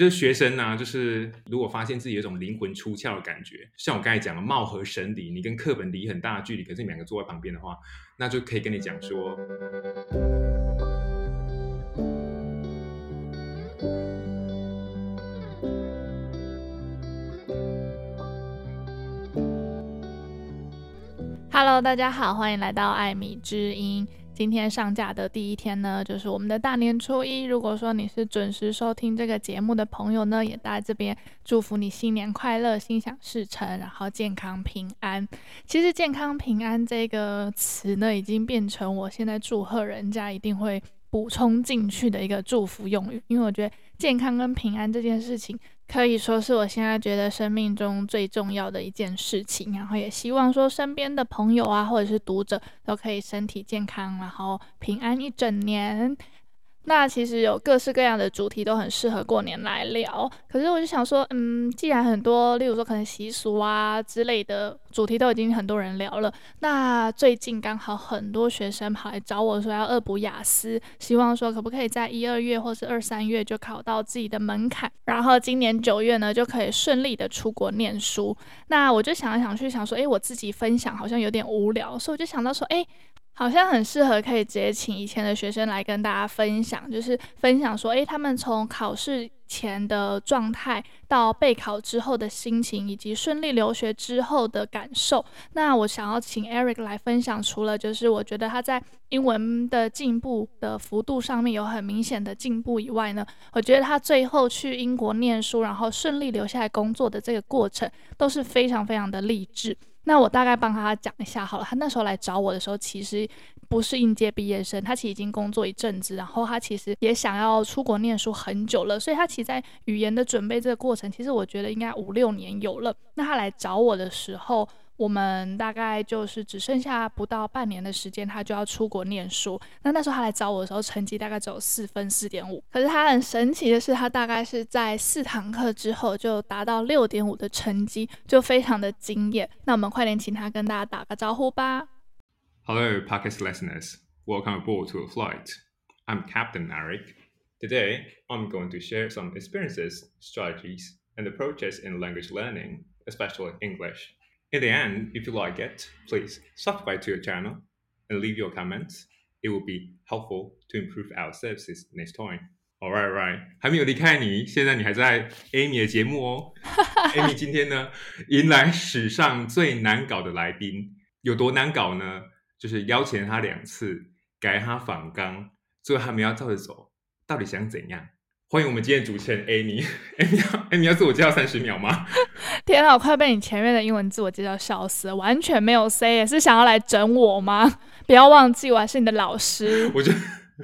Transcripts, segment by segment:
就是学生呢、就是如果发现自己有种灵魂出窍的感觉，像我刚才讲的貌合神离，你跟课本离很大的距离，可是你们两个坐在旁边的话，那就可以跟你讲说，Hello，大家好，欢迎来到艾米之音。今天上架的第一天呢，就是我们的大年初一。如果说你是准时收听这个节目的朋友呢，也在这边祝福你新年快乐、心想事成，然后健康平安。其实“健康平安”这个词呢，已经变成我现在祝贺人家一定会补充进去的一个祝福用语，因为我觉得健康跟平安这件事情。可以说是我现在觉得生命中最重要的一件事情，然后也希望说身边的朋友啊，或者是读者都可以身体健康，然后平安一整年。那其实有各式各样的主题都很适合过年来聊，可是我就想说，嗯，既然很多，例如说可能习俗啊之类的主题都已经很多人聊了，那最近刚好很多学生跑来找我说要恶补雅思，希望说可不可以在一二月或是二三月就考到自己的门槛，然后今年九月呢就可以顺利的出国念书。那我就想来想去想说，诶，我自己分享好像有点无聊，所以我就想到说，诶。好像很适合可以直接请以前的学生来跟大家分享，就是分享说，诶，他们从考试前的状态到备考之后的心情，以及顺利留学之后的感受。那我想要请 Eric 来分享，除了就是我觉得他在英文的进步的幅度上面有很明显的进步以外呢，我觉得他最后去英国念书，然后顺利留下来工作的这个过程，都是非常非常的励志。那我大概帮他讲一下好了。他那时候来找我的时候，其实不是应届毕业生，他其实已经工作一阵子，然后他其实也想要出国念书很久了，所以他其实在语言的准备这个过程，其实我觉得应该五六年有了。那他来找我的时候，我们大概就是只剩下不到半年的时间，他就要出国念书。那那时候他来找我的时候，成绩大概只有四分四点五。可是他很神奇的是，他大概是在四堂课之后就达到六点五的成绩，就非常的惊艳。那我们快点请他跟大家打个招呼吧。Hello, podcast listeners. Welcome aboard to a flight. I'm Captain Eric. Today, I'm going to share some experiences, strategies, and approaches in language learning, especially English. In the end, if you like it, please subscribe to your channel and leave your comments. It will be helpful to improve our services next time. All right, all right. 还没有离开你，现在你还在 Amy 的节目哦。 Amy 今天呢，迎来史上最难搞的来宾，有多难搞呢？就是邀请他两次，改他访纲，最后他们要照着走，到底想怎样？ 欢迎我们今天主持人 Amy。Amy 要 Amy 要自我介绍三十秒吗？天啊，我快被你前面的英文自我介绍笑死了，完全没有 say，是想要来整我吗？不要忘记，我还是你的老师。我觉得。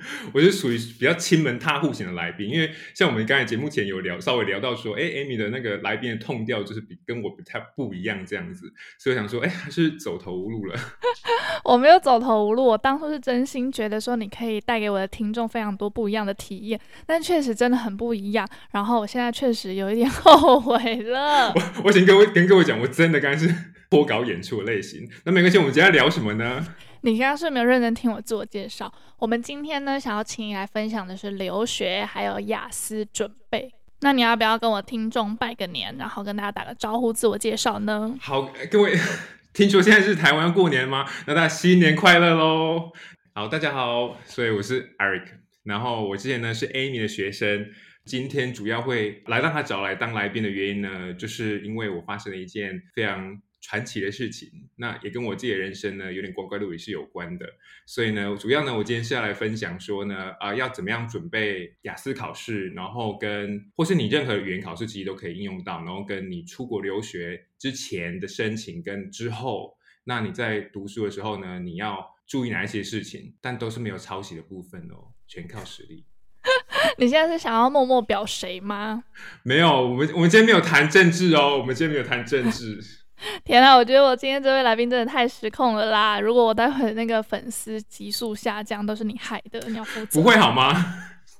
我是属于比较亲门踏户型的来宾，因为像我们刚才节目前有聊，稍微聊到说，哎，Amy 的那个来宾的 tone 调就是比跟我不太不一样这样子，所以我想说，哎，还是走投无路了。我没有走投无路，我当初是真心觉得说你可以带给我的听众非常多不一样的体验，但确实真的很不一样。然后我现在确实有一点 后悔了。我我请各位跟各位讲，我真的刚才是脱稿演出的类型。那没关系，我们今天聊什么呢？你刚刚是没有认真听我自我介绍。我们今天呢，想要请你来分享的是留学还有雅思准备。那你要不要跟我听众拜个年，然后跟大家打个招呼，自我介绍呢？好，各位，听说现在是台湾过年吗？那大家新年快乐喽！好，大家好，所以我是 Eric，然后我之前呢是 Amy 的学生。今天主要会来让他找来当来宾的原因呢，就是因为我发生了一件非常传奇的事情，那也跟我自己的人生呢有点光怪陆离是有关的，所以呢，主要呢，我今天是要来分享说呢，啊、呃，要怎么样准备雅思考试，然后跟或是你任何语言考试其实都可以应用到，然后跟你出国留学之前的申请跟之后，那你在读书的时候呢，你要注意哪一些事情，但都是没有抄袭的部分哦，全靠实力。你现在是想要默默表谁吗？没有，我们我们今天没有谈政治哦，我们今天没有谈政治。天啊，我觉得我今天这位来宾真的太失控了啦！如果我待会那个粉丝急速下降，都是你害的，你要负责。不会好吗？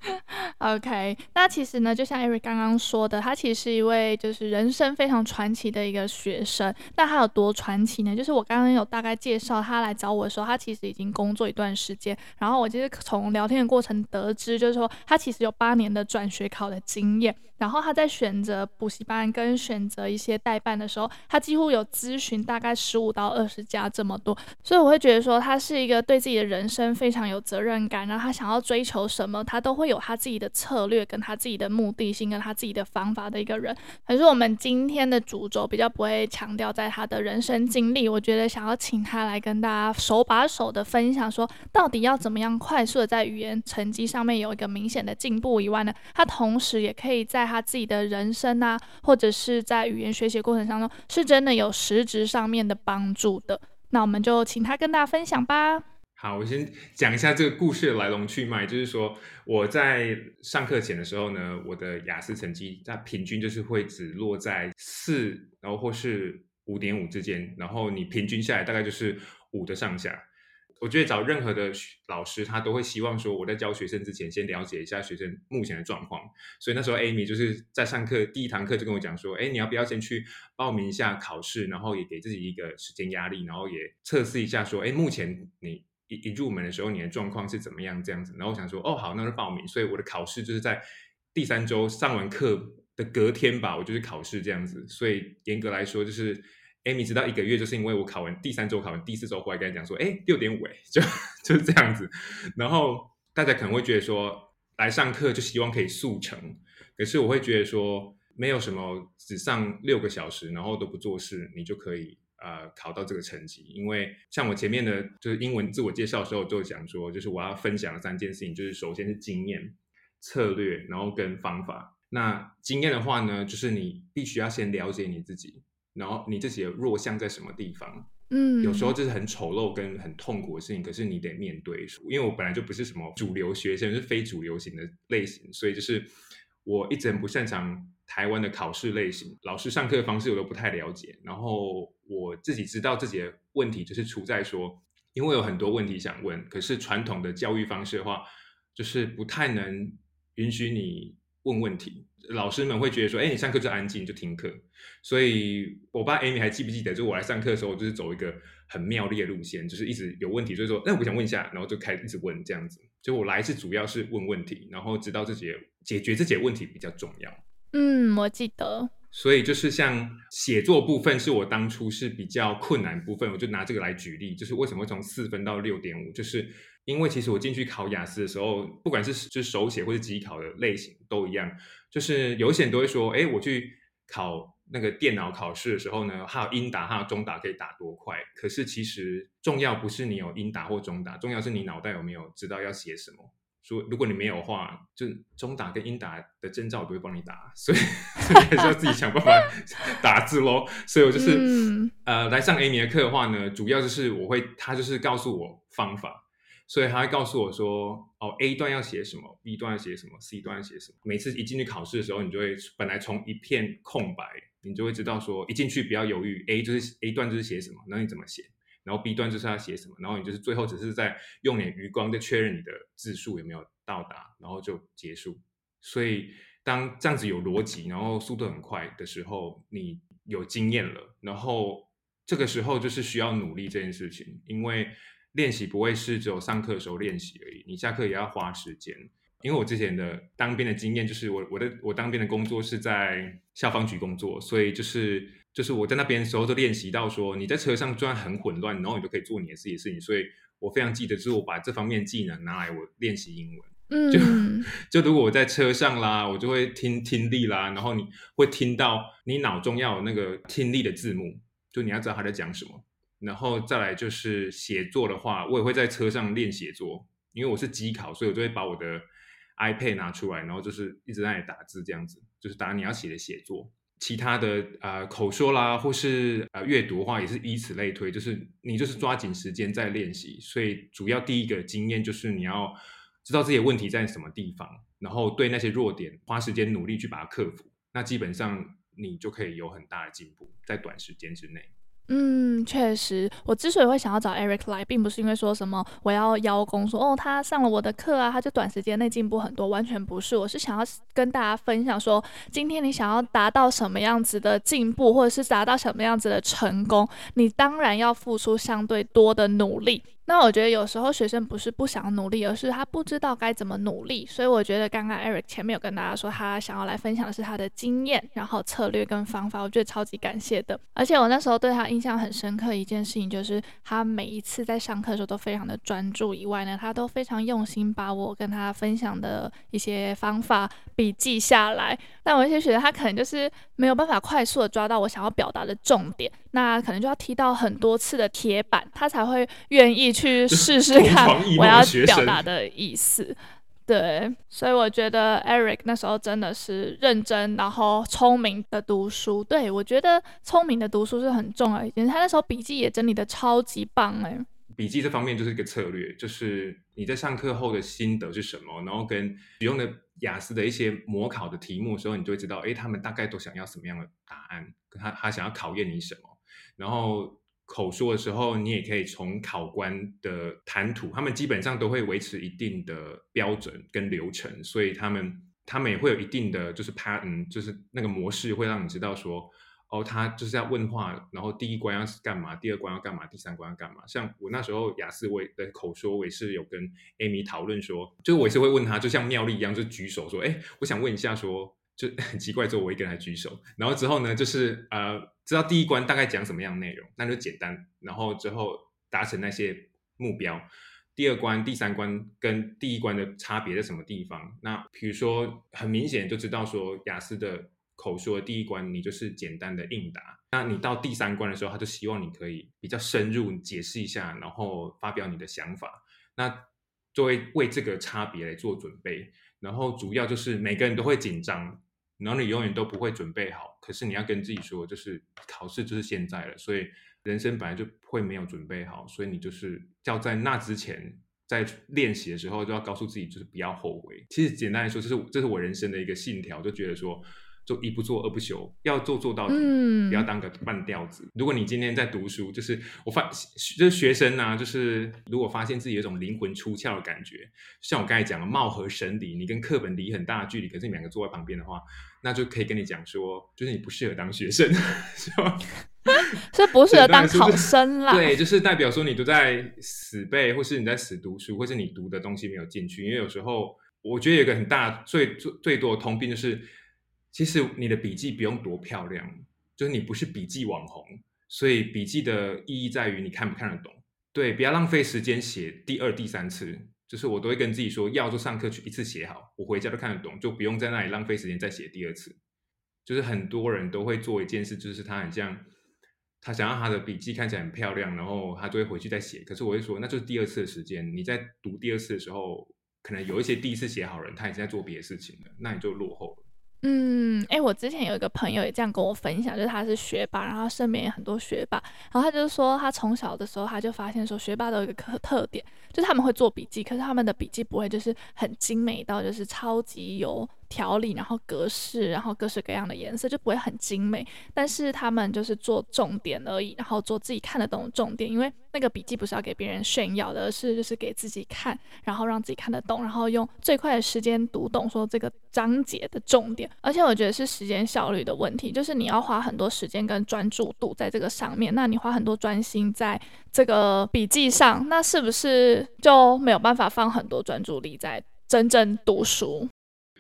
OK，那其实呢，就像 Eric 刚刚说的，他其实是一位就是人生非常传奇的一个学生。那他有多传奇呢？就是我刚刚有大概介绍他来找我的时候，他其实已经工作一段时间。然后我其实从聊天的过程得知，就是说他其实有八年的转学考的经验。然后他在选择补习班跟选择一些代办的时候，他几乎有咨询大概十五到二十家这么多。所以我会觉得说，他是一个对自己的人生非常有责任感，然后他想要追求什么，他都会有他自己的策略，跟他自己的目的性，跟他自己的方法的一个人。可是我们今天的主轴比较不会强调在他的人生经历，我觉得想要请他来跟大家手把手的分享，说到底要怎么样快速的在语言成绩上面有一个明显的进步以外呢，他同时也可以在他自己的人生啊，或者是在语言学习过程当中，是真的有实质上面的帮助的。那我们就请他跟大家分享吧。好，我先讲一下这个故事的来龙去脉，就是说我在上课前的时候呢，我的雅思成绩它平均就是会只落在四，然后或是五点五之间，然后你平均下来大概就是五的上下。我觉得找任何的老师，他都会希望说，我在教学生之前，先了解一下学生目前的状况。所以那时候，Amy 就是在上课第一堂课就跟我讲说，哎，你要不要先去报名一下考试，然后也给自己一个时间压力，然后也测试一下说，哎，目前你一一入门的时候，你的状况是怎么样这样子。然后我想说，哦，好，那就报名。所以我的考试就是在第三周上完课的隔天吧，我就是考试这样子。所以严格来说，就是。Amy 直到一个月，就是因为我考完第三周，考完第四周，回来跟他讲说，哎，六点五，哎，就 就是这样子。然后大家可能会觉得说，来上课就希望可以速成，可是我会觉得说，没有什么只上六个小时，然后都不做事，你就可以呃考到这个成绩。因为像我前面的，就是英文自我介绍的时候就讲说，就是我要分享的三件事情，就是首先是经验、策略，然后跟方法。那经验的话呢，就是你必须要先了解你自己。然后你自己的弱项在什么地方？嗯，有时候就是很丑陋跟很痛苦的事情，可是你得面对。因为我本来就不是什么主流学生，是非主流型的类型，所以就是我一直很不擅长台湾的考试类型，老师上课的方式我都不太了解。然后我自己知道自己的问题就是出在说，因为有很多问题想问，可是传统的教育方式的话，就是不太能允许你问问题。老师们会觉得说，哎，你上课就安静，就听课。所以我爸 Amy 还记不记得，就我来上课的时候，就是走一个很妙丽的路线，就是一直有问题，所以说，那我想问一下，然后就开一直问这样子。就我来是主要是问问题，然后知道自己解决自己的问题比较重要。嗯，我记得。所以就是像写作部分，是我当初是比较困难部分，我就拿这个来举例，就是为什么会从四分到六点五，就是因为其实我进去考雅思的时候，不管是就是手写或者机考的类型都一样。就是有些人都会说，哎，我去考那个电脑考试的时候呢，还有英打，还有中打可以打多快？可是其实重要不是你有英打或中打，重要是你脑袋有没有知道要写什么。说如果你没有的话，就中打跟英打的证照我都会帮你打，所以 所以还是要自己想办法 打字喽。所以我就是、嗯、呃来上 Amy 的课的话呢，主要就是我会他就是告诉我方法。所以他会告诉我说：“哦，A 段要写什么，B 段要写什么，C 段要写什么。每次一进去考试的时候，你就会本来从一片空白，你就会知道说，一进去不要犹豫，A 就是 A 段就是写什么，那你怎么写？然后 B 段就是要写什么，然后你就是最后只是在用你的余光在确认你的字数有没有到达，然后就结束。所以当这样子有逻辑，然后速度很快的时候，你有经验了，然后这个时候就是需要努力这件事情，因为。”练习不会是只有上课的时候练习而已，你下课也要花时间。因为我之前的当兵的经验，就是我我的我当兵的工作是在消防局工作，所以就是就是我在那边的时候就练习到说，你在车上虽然很混乱，然后你就可以做你的自己的事情。所以我非常记得，就是我把这方面技能拿来我练习英文。嗯，就就如果我在车上啦，我就会听听力啦，然后你会听到你脑中要有那个听力的字幕，就你要知道他在讲什么。然后再来就是写作的话，我也会在车上练写作，因为我是机考，所以我就会把我的 iPad 拿出来，然后就是一直在那里打字，这样子就是打你要写的写作。其他的、呃、口说啦，或是呃阅读的话，也是以此类推，就是你就是抓紧时间在练习。所以主要第一个经验就是你要知道自己的问题在什么地方，然后对那些弱点花时间努力去把它克服，那基本上你就可以有很大的进步，在短时间之内。嗯，确实，我之所以会想要找 Eric 来，并不是因为说什么我要邀功，说哦他上了我的课啊，他就短时间内进步很多，完全不是。我是想要跟大家分享说，今天你想要达到什么样子的进步，或者是达到什么样子的成功，你当然要付出相对多的努力。那我觉得有时候学生不是不想努力，而是他不知道该怎么努力。所以我觉得刚刚 Eric 前面有跟大家说，他想要来分享的是他的经验，然后策略跟方法，我觉得超级感谢的。而且我那时候对他印象很深刻一件事情，就是他每一次在上课的时候都非常的专注，以外呢，他都非常用心把我跟他分享的一些方法笔记下来。但我一些学生他可能就是没有办法快速的抓到我想要表达的重点，那可能就要踢到很多次的铁板，他才会愿意。去试试看我要表达的意思，对，所以我觉得 Eric 那时候真的是认真，然后聪明的读书。对，我觉得聪明的读书是很重要一件，他那时候笔记也整理的超级棒哎。笔记这方面就是一个策略，就是你在上课后的心得是什么，然后跟使用的雅思的一些模考的题目的时候，你就会知道，哎，他们大概都想要什么样的答案，他他想要考验你什么，然后。口说的时候，你也可以从考官的谈吐，他们基本上都会维持一定的标准跟流程，所以他们他们也会有一定的就是 pattern，就是那个模式会让你知道说，哦，他就是要问话，然后第一关要是干嘛，第二关要干嘛，第三关要干嘛。像我那时候雅思我的口说，我也是有跟 Amy 讨论说，就是我也是会问他，就像妙丽一样，就举手说，哎，我想问一下说。就 很奇怪，之后我一个人还举手，然后之后呢，就是呃，知道第一关大概讲什么样的内容，那就简单，然后之后达成那些目标。第二关、第三关跟第一关的差别在什么地方？那比如说很明显就知道说，雅思的口说第一关你就是简单的应答，那你到第三关的时候，他就希望你可以比较深入解释一下，然后发表你的想法。那作为为这个差别来做准备，然后主要就是每个人都会紧张。然后你永远都不会准备好，可是你要跟自己说，就是考试就是现在了，所以人生本来就会没有准备好，所以你就是要在那之前，在练习的时候就要告诉自己，就是不要后悔。其实简单来说，就是这是我人生的一个信条，就觉得说。就一不做二不休，要做做到底，嗯、不要当个半吊子。如果你今天在读书，就是我发，就是学生啊，就是如果发现自己有一种灵魂出窍的感觉，像我刚才讲的貌合神离，你跟课本离很大的距离，可是你们两个坐在旁边的话，那就可以跟你讲说，就是你不适合当学生，是吧？是不适合当考生啦。对，就是代表说你都在死背，或是你在死读书，或是你读的东西没有进去。因为有时候我觉得有一个很大最最最多的通病就是。其实你的笔记不用多漂亮，就是你不是笔记网红，所以笔记的意义在于你看不看得懂。对，不要浪费时间写第二、第三次。就是我都会跟自己说，要就上课去一次写好，我回家都看得懂，就不用在那里浪费时间再写第二次。就是很多人都会做一件事，就是他很像他想要他的笔记看起来很漂亮，然后他就会回去再写。可是我会说，那就是第二次的时间。你在读第二次的时候，可能有一些第一次写好人，他已经在做别的事情了，那你就落后了。嗯，哎、我之前有一个朋友也这样跟我分享，就是他是学霸，然后身边也很多学霸，然后他就是说，他从小的时候他就发现说，学霸都有一个特特点，就他们会做笔记，可是他们的笔记不会就是很精美到就是超级有。条理，然后格式，然后各式各样的颜色，就不会很精美。但是他们就是做重点而已，然后做自己看得懂的重点。因为那个笔记不是要给别人炫耀的，而是就是给自己看，然后让自己看得懂，然后用最快的时间读懂说这个章节的重点。而且我觉得是时间效率的问题，就是你要花很多时间跟专注度在这个上面。那你花很多专心在这个笔记上，那是不是就没有办法放很多专注力在真正读书？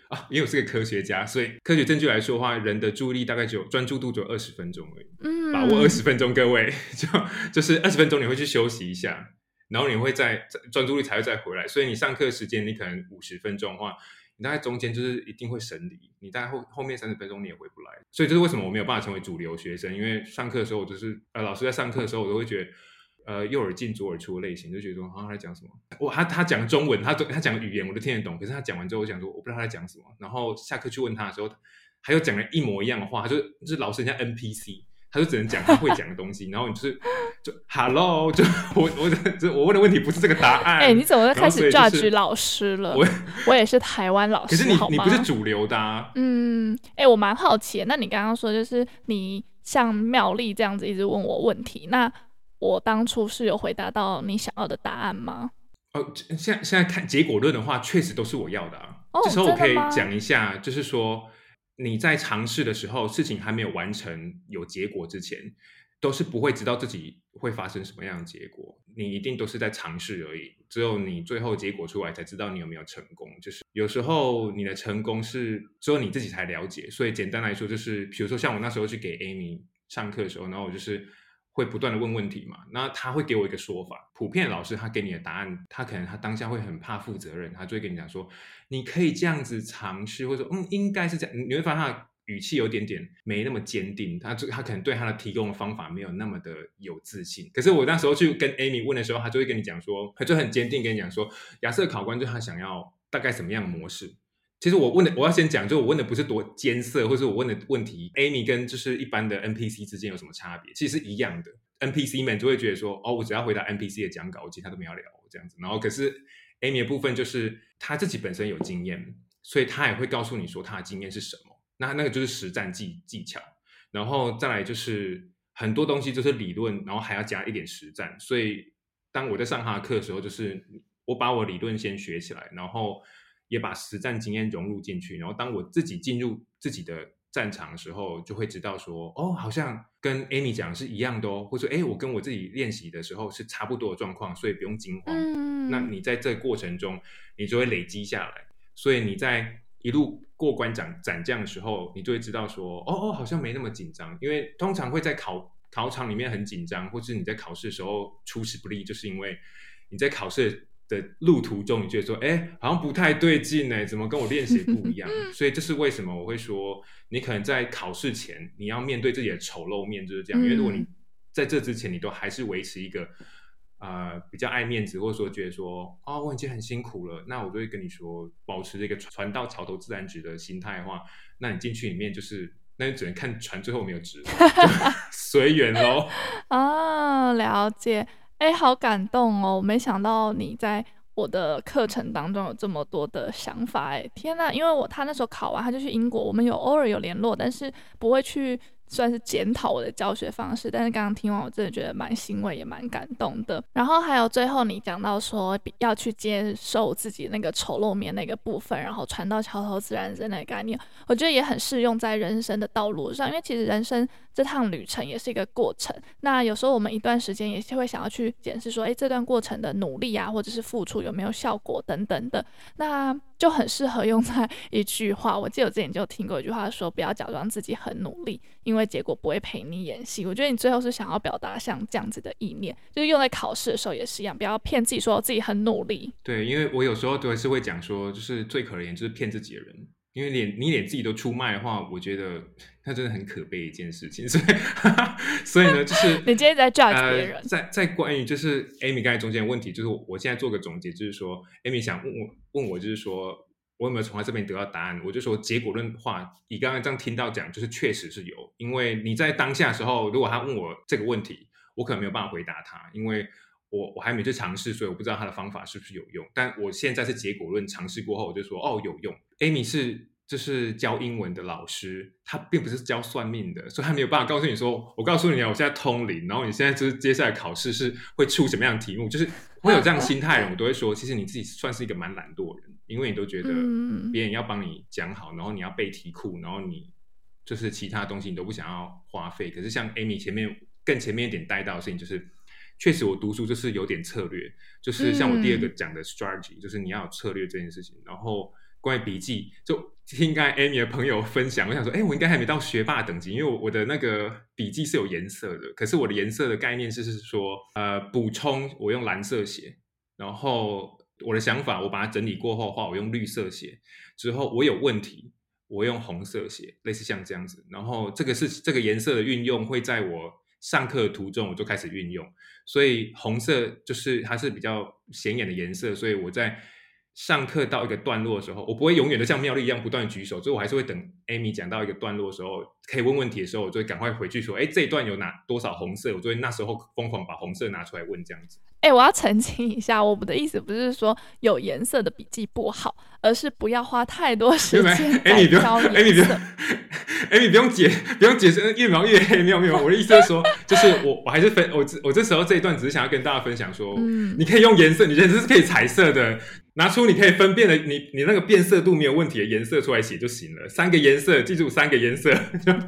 啊，因为我是个科学家，所以科学证据来说的话，人的注意力大概只有专注度只有二十分钟而已。嗯，把握二十分钟，各位就就是二十分钟，你会去休息一下，然后你会再专注力才会再回来。所以你上课时间你可能五十分钟的话，你大概中间就是一定会神离，你大概后后面三十分钟你也回不来。所以这是为什么我没有办法成为主流学生，因为上课的时候我就是呃老师在上课的时候，我都会觉得。呃，右耳进左耳出的类型，就觉得说，啊，他在讲什么？我他他讲中文，他他讲语言，我都听得懂。可是他讲完之后，我想说，我不知道他在讲什么。然后下课去问他的时候，他又讲了一模一样的话，他就就是老师人家 NPC，他就只能讲他会讲的东西。然后你就是就 Hello，就我我就我问的问题不是这个答案。哎、欸，你怎么开始 judge 老师了？我我也是台湾老师，可是你你不是主流的。啊。嗯，哎、欸，我蛮好奇。那你刚刚说就是你。像妙丽这样子一直问我问题。那我当初是有回答到你想要的答案吗？哦，现在现在看结果论的话，确实都是我要的啊。哦，这时候我可以讲一下，就是说你在尝试的时候，事情还没有完成有结果之前，都是不会知道自己会发生什么样的结果。你一定都是在尝试而已，只有你最后结果出来才知道你有没有成功。就是有时候你的成功是只有你自己才了解。所以简单来说，就是比如说像我那时候去给 Amy 上课的时候，然后我就是。会不断的问问题嘛，那他会给我一个说法。普遍老师他给你的答案，他可能他当下会很怕负责任，他就会跟你讲说，你可以这样子尝试，或者说嗯应该是这样。你会发现他的语气有点点没那么坚定，他就他可能对他的提供的方法没有那么的有自信。可是我那时候去跟 Amy 问的时候，他就会跟你讲说，他就很坚定跟你讲说，亚瑟考官就他想要大概什么样的模式。其实我问的，我要先讲，就我问的不是多艰涩，或是我问的问题，Amy 跟就是一般的 NPC 之间有什么差别？其实是一样的。NPC 们就会觉得说，哦，我只要回答 NPC 的讲稿，我其他都没有聊这样子。然后可是 Amy 的部分就是他自己本身有经验，所以他也会告诉你说他的经验是什么。那那个就是实战技技巧，然后再来就是很多东西就是理论，然后还要加一点实战。所以当我在上他的课的时候，就是我把我理论先学起来，然后。也把实战经验融入进去，然后当我自己进入自己的战场的时候，就会知道说，哦，好像跟 Amy 讲是一样的哦，或者说，哎，我跟我自己练习的时候是差不多的状况，所以不用惊慌。嗯。那你在这个过程中，你就会累积下来，所以你在一路过关斩斩将的时候，你就会知道说，哦哦，好像没那么紧张，因为通常会在考考场里面很紧张，或是你在考试的时候出师不利，就是因为你在考试。的路途中，你觉得说，哎，好像不太对劲呢？怎么跟我练习不一样？所以这是为什么我会说，你可能在考试前，你要面对自己的丑陋面，就是这样。因为如果你在这之前，你都还是维持一个呃比较爱面子，或者说觉得说，哦，我已经很辛苦了，那我就会跟你说，保持这个船到桥头自然直的心态的话，那你进去里面就是，那你只能看船最后没有直，随缘喽。啊，了解。哎，好感动哦！我没想到你在我的课程当中有这么多的想法，哎，天呐，因为我他那时候考完，他就去英国，我们有偶尔有联络，但是不会去。算是检讨我的教学方式，但是刚刚听完，我真的觉得蛮欣慰，也蛮感动的。然后还有最后你讲到说要去接受自己那个丑陋面那个部分，然后船到桥头自然直那个概念，我觉得也很适用在人生的道路上，因为其实人生这趟旅程也是一个过程。那有时候我们一段时间也是会想要去检视说，哎，这段过程的努力啊，或者是付出有没有效果等等的。那就很适合用在一句话，我记得我之前就听过一句话说，不要假装自己很努力，因为结果不会陪你演戏。我觉得你最后是想要表达像这样子的意念，就是用在考试的时候也是一样，不要骗自己说自己很努力。对，因为我有时候都是会讲说，就是最可怜就是骗自己的人。因为连你连自己都出卖的话，我觉得那真的很可悲一件事情。所以，所以呢，就是你今天在 judge 别人。呃、在在关于就是 Amy 刚才中间的问题，就是我现在做个总结，就是说 Amy 想问我问我，就是说我有没有从他这边得到答案？我就说结果论话，你刚刚这样听到讲，就是确实是有。因为你在当下的时候，如果他问我这个问题，我可能没有办法回答他，因为我我还没去尝试，所以我不知道他的方法是不是有用。但我现在是结果论尝试过后，我就说哦有用。Amy 是就是教英文的老师，他并不是教算命的，所以他没有办法告诉你说，我告诉你啊，我现在通灵，然后你现在就是接下来考试是会出什么样的题目，就是会有这样心态的人，我都会说，其实你自己算是一个蛮懒惰的人，因为你都觉得别人要帮你讲好，然后你要背题库，然后你就是其他东西你都不想要花费。可是像 Amy 前面更前面一点带到的事情，就是确实我读书就是有点策略，就是像我第二个讲的 strategy，就是你要有策略这件事情，然后。关于笔记，就听刚才 Amy 的朋友分享，我想说，哎，我应该还没到学霸等级，因为我我的那个笔记是有颜色的，可是我的颜色的概念是是说，呃，补充我用蓝色写，然后我的想法我把它整理过后的话，我用绿色写，之后我有问题，我用红色写，类似像这样子，然后这个是这个颜色的运用会在我上课的途中我就开始运用，所以红色就是它是比较显眼的颜色，所以我在。上课到一个段落的时候，我不会永远的像妙丽一样不断举手，所以我还是会等 Amy 讲到一个段落的时候，可以问问题的时候，我就会赶快回去说，哎，这一段有哪多少红色，我就会那时候疯狂把红色拿出来问这样子。哎，我要澄清一下，我们的意思不是说有颜色的笔记不好，而是不要花太多时间在挑颜色。哎，你不用解，不用解释，越描越黑，没有没有。我的意思是说，就是我我还是分我我这时候这一段只是想要跟大家分享说，嗯，你可以用颜色，你觉得这是可以彩色的。拿出你可以分辨的，你你那个变色度没有问题的颜色出来写就行了。三个颜色，记住三个颜色。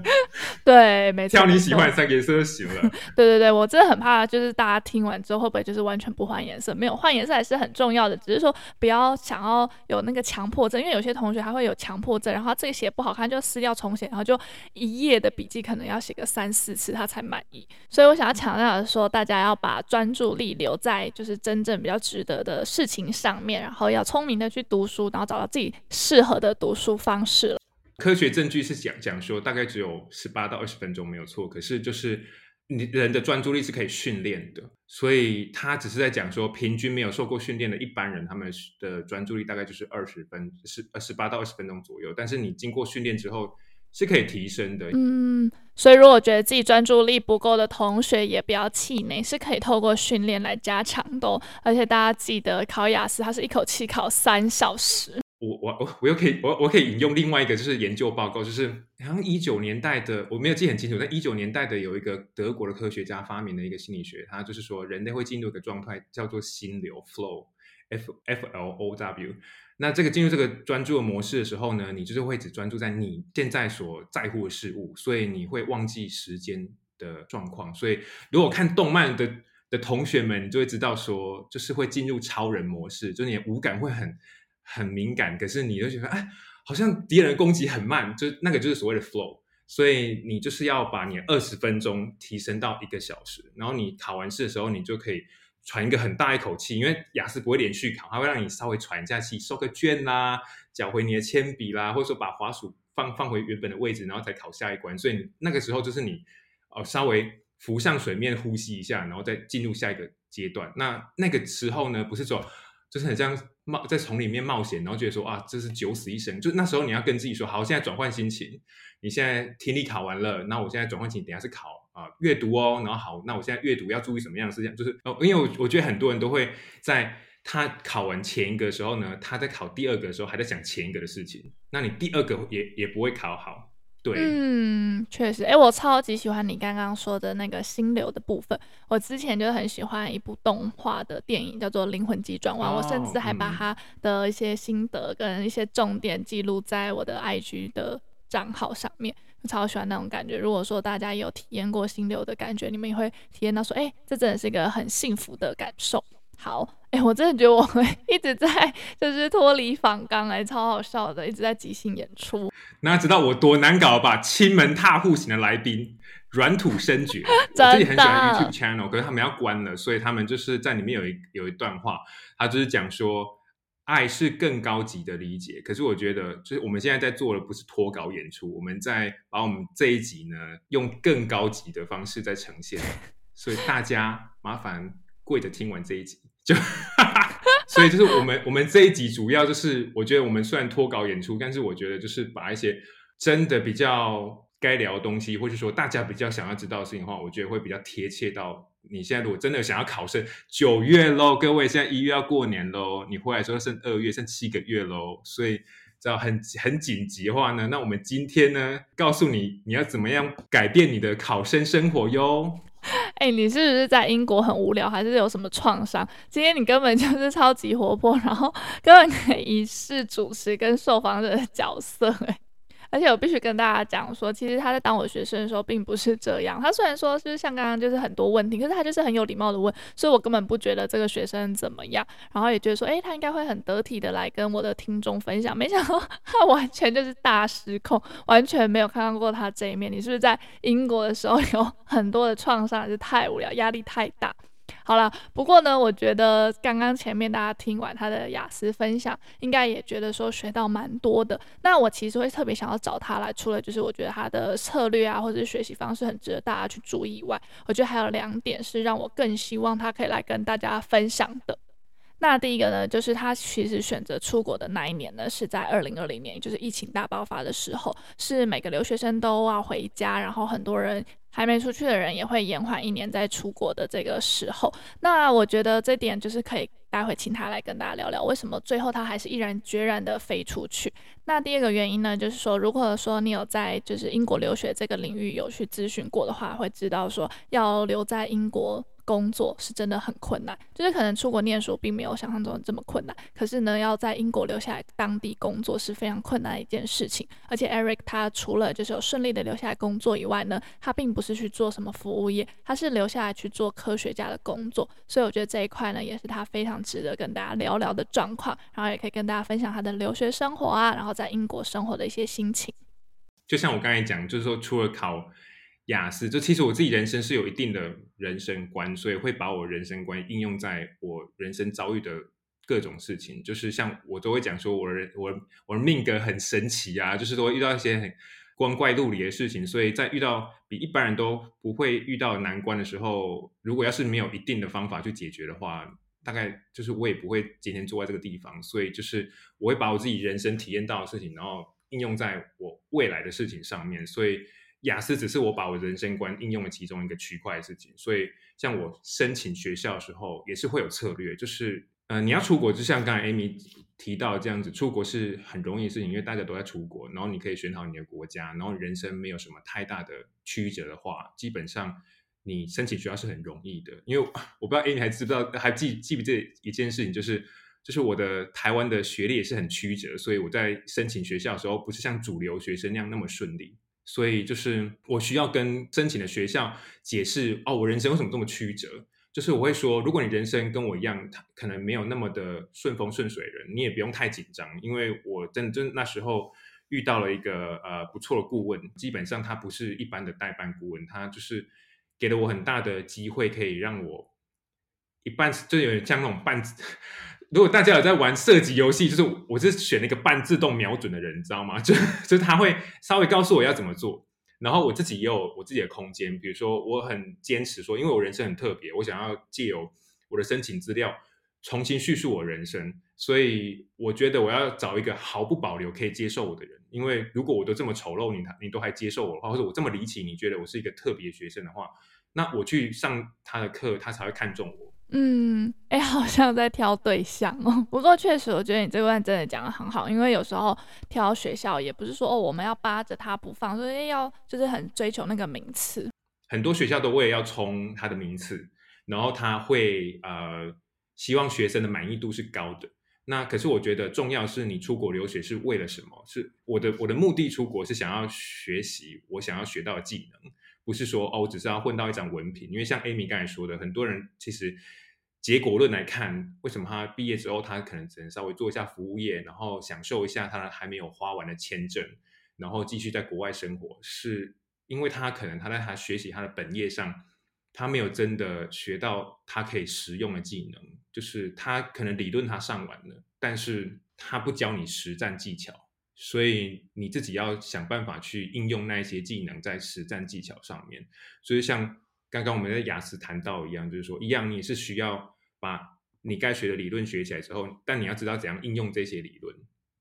对，没错。挑你喜欢的三个颜色就行了。对对对，我真的很怕，就是大家听完之后会不会就是完全不换颜色？没有换颜色还是很重要的，只是说不要想要有那个强迫症，因为有些同学还会有强迫症，然后这个写不好看就撕掉重写，然后就一页的笔记可能要写个三四次他才满意。所以我想要强调的说，大家要把专注力留在就是真正比较值得的事情上面，然后。要聪明的去读书，然后找到自己适合的读书方式。科学证据是讲讲说，大概只有十八到二十分钟没有错。可是就是你人的专注力是可以训练的，所以他只是在讲说，平均没有受过训练的一般人，他们的专注力大概就是二十分，是呃十八到二十分钟左右。但是你经过训练之后，是可以提升的。嗯，所以如果觉得自己专注力不够的同学，也不要气馁，是可以透过训练来加强的哦。而且大家记得考雅思，它是一口气考三小时。我我我我又可以我我可以引用另外一个就是研究报告，就是好像一九年代的，我没有记很清楚，但一九年代的有一个德国的科学家发明的一个心理学，他就是说人类会进入一个状态叫做心流 （flow），F F L O W。那这个进入这个专注的模式的时候呢，你就是会只专注在你现在所在乎的事物，所以你会忘记时间的状况。所以如果看动漫的的同学们，你就会知道说，就是会进入超人模式，就你的五感会很很敏感，可是你就觉得哎，好像敌人的攻击很慢，就那个就是所谓的 flow。所以你就是要把你二十分钟提升到一个小时，然后你考完试的时候，你就可以。喘一个很大一口气，因为雅思不会连续考，它会让你稍微喘一下气，收个卷啦，缴回你的铅笔啦，或者说把滑鼠放放回原本的位置，然后再考下一关。所以那个时候就是你哦，稍微浮上水面呼吸一下，然后再进入下一个阶段。那那个时候呢，不是说就是很像冒在丛里面冒险，然后觉得说啊，这是九死一生。就那时候你要跟自己说，好，现在转换心情，你现在听力考完了，那我现在转换心情，等下是考。啊，阅读哦，然后好，那我现在阅读要注意什么样的事情？就是哦，因为我我觉得很多人都会在他考完前一个的时候呢，他在考第二个的时候还在想前一个的事情，那你第二个也也不会考好。对，嗯，确实，哎，我超级喜欢你刚刚说的那个心流的部分。我之前就很喜欢一部动画的电影，叫做《灵魂急转弯》，哦，我甚至还把它的一些心得跟一些重点记录在我的 IG 的账号上面。我超喜欢那种感觉。如果说大家有体验过心流的感觉，你们也会体验到说，哎，这真的是一个很幸福的感受。好，哎，我真的觉得我会一直在就是脱离访纲，哎，超好笑的，一直在即兴演出。那知道我多难搞吧？亲门踏户型的来宾，软土深掘。真的。我自己很喜欢 YouTube channel，可是他们要关了，所以他们就是在里面有一有一段话，他就是讲说。爱是更高级的理解，可是我觉得，就是我们现在在做的不是脱稿演出，我们在把我们这一集呢，用更高级的方式在呈现，所以大家麻烦跪着听完这一集，就，所以就是我们我们这一集主要就是，我觉得我们虽然脱稿演出，但是我觉得就是把一些真的比较该聊的东西，或者说大家比较想要知道的事情的话，我觉得会比较贴切到。你现在如果真的想要考试，九月喽，各位现在一月要过年喽，你回来时候剩二月，剩七个月喽，所以只要很很紧急的话呢，那我们今天呢，告诉你你要怎么样改变你的考生生活哟。哎、你是不是在英国很无聊，还是有什么创伤？今天你根本就是超级活泼，然后根本可以一试主持跟受访者的角色、欸，哎。而且我必须跟大家讲说，其实他在当我学生的时候并不是这样。他虽然说是像刚刚就是很多问题，可是他就是很有礼貌的问，所以我根本不觉得这个学生怎么样。然后也觉得说，诶，他应该会很得体的来跟我的听众分享。没想到 他完全就是大失控，完全没有看到过他这一面。你是不是在英国的时候有很多的创伤，还是太无聊，压力太大？好了，不过呢，我觉得刚刚前面大家听完他的雅思分享，应该也觉得说学到蛮多的。那我其实会特别想要找他来，除了就是我觉得他的策略啊，或者是学习方式很值得大家去注意以外，我觉得还有两点是让我更希望他可以来跟大家分享的。那第一个呢，就是他其实选择出国的那一年呢，是在二零二零年，就是疫情大爆发的时候，是每个留学生都要回家，然后很多人还没出去的人也会延缓一年再出国的这个时候。那我觉得这点就是可以待会请他来跟大家聊聊，为什么最后他还是毅然决然的飞出去。那第二个原因呢，就是说，如果说你有在就是英国留学这个领域有去咨询过的话，会知道说要留在英国。工作是真的很困难，就是可能出国念书并没有想象中的这么困难，可是呢，要在英国留下来当地工作是非常困难的一件事情。而且 Eric 他除了就是有顺利的留下来工作以外呢，他并不是去做什么服务业，他是留下来去做科学家的工作。所以我觉得这一块呢，也是他非常值得跟大家聊聊的状况，然后也可以跟大家分享他的留学生活啊，然后在英国生活的一些心情。就像我刚才讲，就是说除了考。雅思，就其实我自己人生是有一定的人生观，所以会把我人生观应用在我人生遭遇的各种事情。就是像我都会讲说，我的人我我的命格很神奇啊，就是说遇到一些很光怪陆离的事情。所以在遇到比一般人都不会遇到难关的时候，如果要是没有一定的方法去解决的话，大概就是我也不会今天坐在这个地方。所以就是我会把我自己人生体验到的事情，然后应用在我未来的事情上面。所以。雅思只是我把我人生观应用了其中一个区块的事情，所以像我申请学校的时候也是会有策略，就是呃你要出国，就像刚才 Amy 提到这样子，出国是很容易的事情，因为大家都在出国，然后你可以选好你的国家，然后人生没有什么太大的曲折的话，基本上你申请学校是很容易的。因为我不知道 Amy 还知不知道，还记记不记得一件事情，就是就是我的台湾的学历也是很曲折，所以我在申请学校的时候不是像主流学生那样那么顺利。所以就是我需要跟申请的学校解释哦，我人生为什么这么曲折？就是我会说，如果你人生跟我一样，可能没有那么的顺风顺水的人，你也不用太紧张，因为我真的真那时候遇到了一个呃不错的顾问，基本上他不是一般的代办顾问，他就是给了我很大的机会，可以让我一半就有点像那种半。如果大家有在玩射击游戏，就是我是选那个半自动瞄准的人，你知道吗？就就他会稍微告诉我要怎么做，然后我自己也有我自己的空间。比如说，我很坚持说，因为我人生很特别，我想要借由我的申请资料重新叙述我人生，所以我觉得我要找一个毫不保留可以接受我的人。因为如果我都这么丑陋，你你都还接受我的话，或者我这么离奇，你觉得我是一个特别学生的话，那我去上他的课，他才会看中我。嗯，哎、好像在挑对象哦。不过确实，我觉得你这段真的讲得很好，因为有时候挑学校也不是说哦，我们要扒着他不放，所以要就是很追求那个名次。很多学校都为了要冲他的名次，然后他会呃希望学生的满意度是高的。那可是我觉得重要是你出国留学是为了什么？是我的我的目的出国是想要学习我想要学到的技能。不是说哦，我只是要混到一张文凭，因为像 Amy 刚才说的，很多人其实结果论来看，为什么他毕业之后他可能只能稍微做一下服务业，然后享受一下他还没有花完的签证，然后继续在国外生活，是因为他可能他在他学习他的本业上，他没有真的学到他可以实用的技能，就是他可能理论他上完了，但是他不教你实战技巧。所以你自己要想办法去应用那一些技能在实战技巧上面。所以像刚刚我们在雅思谈到一样，就是说一样，你是需要把你该学的理论学起来之后，但你要知道怎样应用这些理论。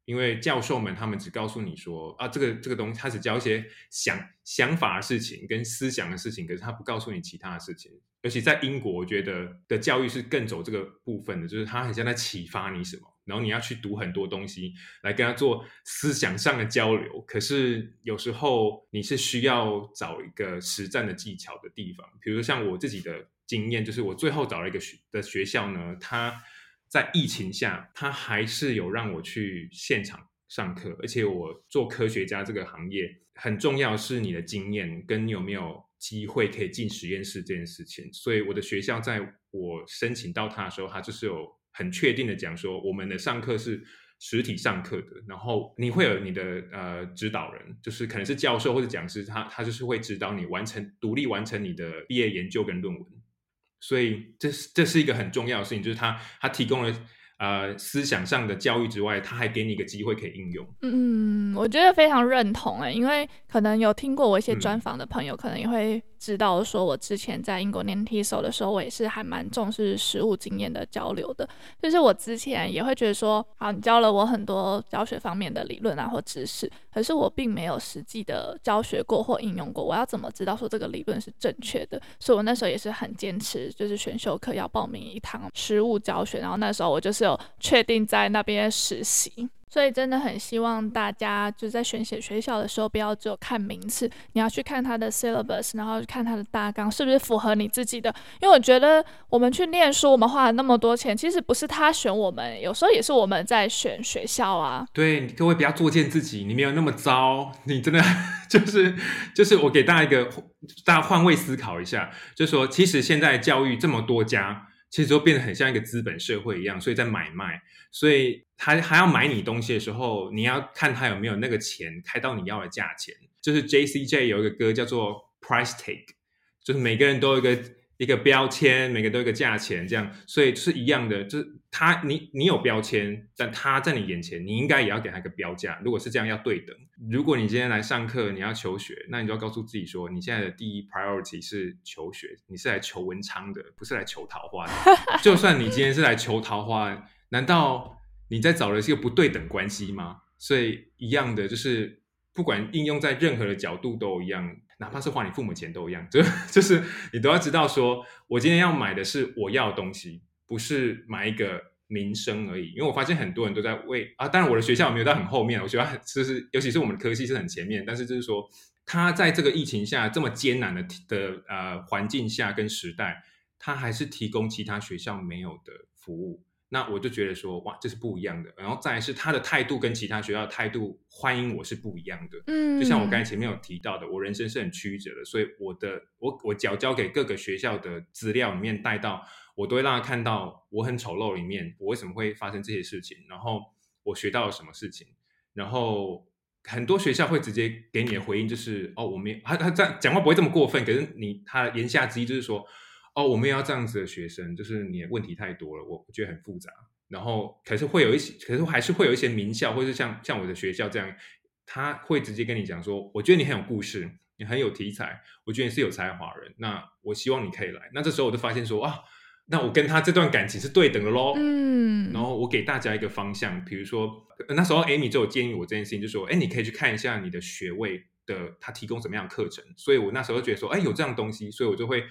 因为教授们他们只告诉你说啊，这个这个东西，他只教一些想想法的事情跟思想的事情，可是他不告诉你其他的事情。而且在英国，我觉得的教育是更走这个部分的，就是他很像在启发你什么。然后你要去读很多东西来跟他做思想上的交流，可是有时候你是需要找一个实战的技巧的地方。比如说像我自己的经验，就是我最后找了一个学的学校呢，他在疫情下，他还是有让我去现场上课，而且我做科学家这个行业很重要是你的经验跟你有没有机会可以进实验室这件事情。所以我的学校在我申请到他的时候，他就是有。很确定的讲说，我们的上课是实体上课的，然后你会有你的呃指导人，就是可能是教授或者讲师，他他就是会指导你完成独立完成你的毕业研究跟论文，所以这是这是一个很重要的事情，就是他他提供了呃思想上的教育之外，他还给你一个机会可以应用。嗯，我觉得非常认同诶，因为可能有听过我一些专访的朋友，嗯、可能也会。知道说，我之前在英国念 t s o 的时候，我也是还蛮重视实务经验的交流的。就是我之前也会觉得说，好，你教了我很多教学方面的理论啊或知识，可是我并没有实际的教学过或应用过。我要怎么知道说这个理论是正确的？所以我那时候也是很坚持，就是选修课要报名一堂实务教学。然后那时候我就是有确定在那边实习。所以真的很希望大家就在选写学校的时候，不要只有看名次，你要去看它的 syllabus，然后看它的大纲是不是符合你自己的。因为我觉得我们去念书，我们花了那么多钱，其实不是他选我们，有时候也是我们在选学校啊。对，各位不要作践自己，你没有那么糟，你真的 就是就是我给大家一个大家换位思考一下，就是说其实现在教育这么多家。其实都变得很像一个资本社会一样，所以在买卖，所以他还要买你东西的时候，你要看他有没有那个钱开到你要的价钱。就是 JCJ 有一个歌叫做 Price Tag，就是每个人都有一个。一个标签，每个都有一个价钱，这样，所以是一样的。就是他，你你有标签，但他在你眼前，你应该也要给他一个标价。如果是这样，要对等。如果你今天来上课，你要求学，那你就要告诉自己说，你现在的第一 priority 是求学，你是来求文昌的，不是来求桃花的。就算你今天是来求桃花，难道你在找的是个不对等关系吗？所以一样的，就是不管应用在任何的角度都一样。哪怕是花你父母钱都一样，就 就是你都要知道说，我今天要买的是我要的东西，不是买一个名声而已。因为我发现很多人都在为啊，当然我的学校没有到很后面，我觉得就是尤其是我们的科系是很前面，但是就是说，他在这个疫情下这么艰难的的呃环境下跟时代，他还是提供其他学校没有的服务。那我就觉得说，哇，这是不一样的。然后再来是他的态度跟其他学校的态度欢迎我是不一样的。嗯，就像我刚才前面有提到的，我人生是很曲折的，所以我的我我缴交给各个学校的资料里面带到，我都会让他看到我很丑陋里面，我为什么会发生这些事情，然后我学到了什么事情。然后很多学校会直接给你的回应就是，哦，我没有，他他这样讲话不会这么过分，可是你他言下之意就是说。哦，我们也要这样子的学生，就是你的问题太多了，我觉得很复杂。然后，可是会有一些，可是还是会有一些名校，或是像像我的学校这样，他会直接跟你讲说，我觉得你很有故事，你很有题材，我觉得你是有才华人，那我希望你可以来。那这时候我就发现说，啊，那我跟他这段感情是对等的喽。嗯。然后我给大家一个方向，比如说那时候 Amy 就有建议我这件事情，就说，哎，你可以去看一下你的学位的他提供什么样的课程。所以我那时候就觉得说，哎，有这样东西，所以我就会。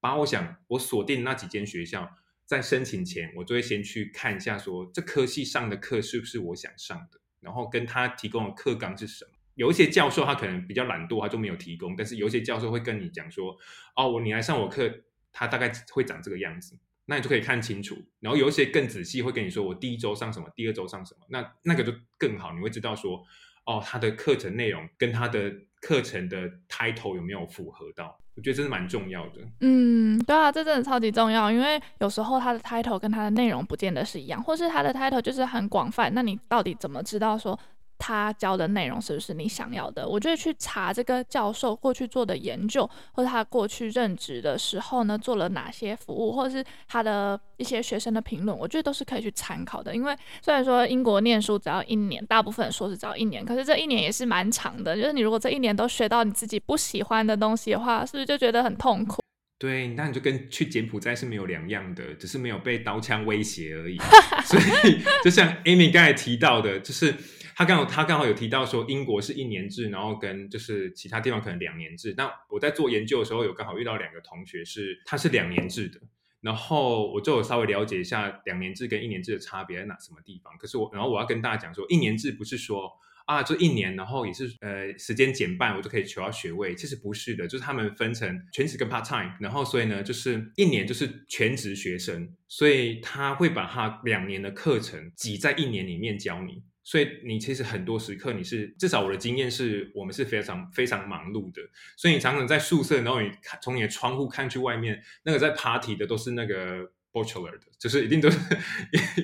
把我想我锁定那几间学校，在申请前，我就会先去看一下说，这科系上的课是不是我想上的，然后跟他提供的课纲是什么。有一些教授他可能比较懒惰，他就没有提供，但是有一些教授会跟你讲说，哦，我你来上我课，他大概会长这个样子，那你就可以看清楚。然后有一些更仔细会跟你说，我第一周上什么，第二周上什么，那那个就更好，你会知道说，哦，他的课程内容跟他的课程的 title 有没有符合到。我觉得真的蛮重要的。嗯，对啊，这真的超级重要，因为有时候它的 title 跟它的内容不见得是一样，或是它的 title 就是很广泛，那你到底怎么知道说？他教的内容是不是你想要的？我觉得去查这个教授过去做的研究，或者他过去任职的时候呢，做了哪些服务，或者是他的一些学生的评论，我觉得都是可以去参考的。因为虽然说英国念书只要一年，大部分说是只要一年，可是这一年也是蛮长的。就是你如果这一年都学到你自己不喜欢的东西的话，是不是就觉得很痛苦？对，那你就跟去柬埔寨是没有两样的，只是没有被刀枪威胁而已。所以就像 Amy 刚才提到的，就是。他刚好，他刚好有提到说，英国是一年制，然后跟就是其他地方可能两年制。那我在做研究的时候，有刚好遇到两个同学是，他是两年制的，然后我就有稍微了解一下两年制跟一年制的差别在哪什么地方。可是我，然后我要跟大家讲说，一年制不是说啊，就一年，然后也是呃时间减半，我就可以求到学位。其实不是的，就是他们分成全职跟 part time，然后所以呢，就是一年就是全职学生，所以他会把他两年的课程挤在一年里面教你。所以你其实很多时刻你是，至少我的经验是我们是非常非常忙碌的，所以你常常在宿舍，然后你看从你的窗户看去外面，那个在 party 的都是那个 bachelor 的，就是一定都是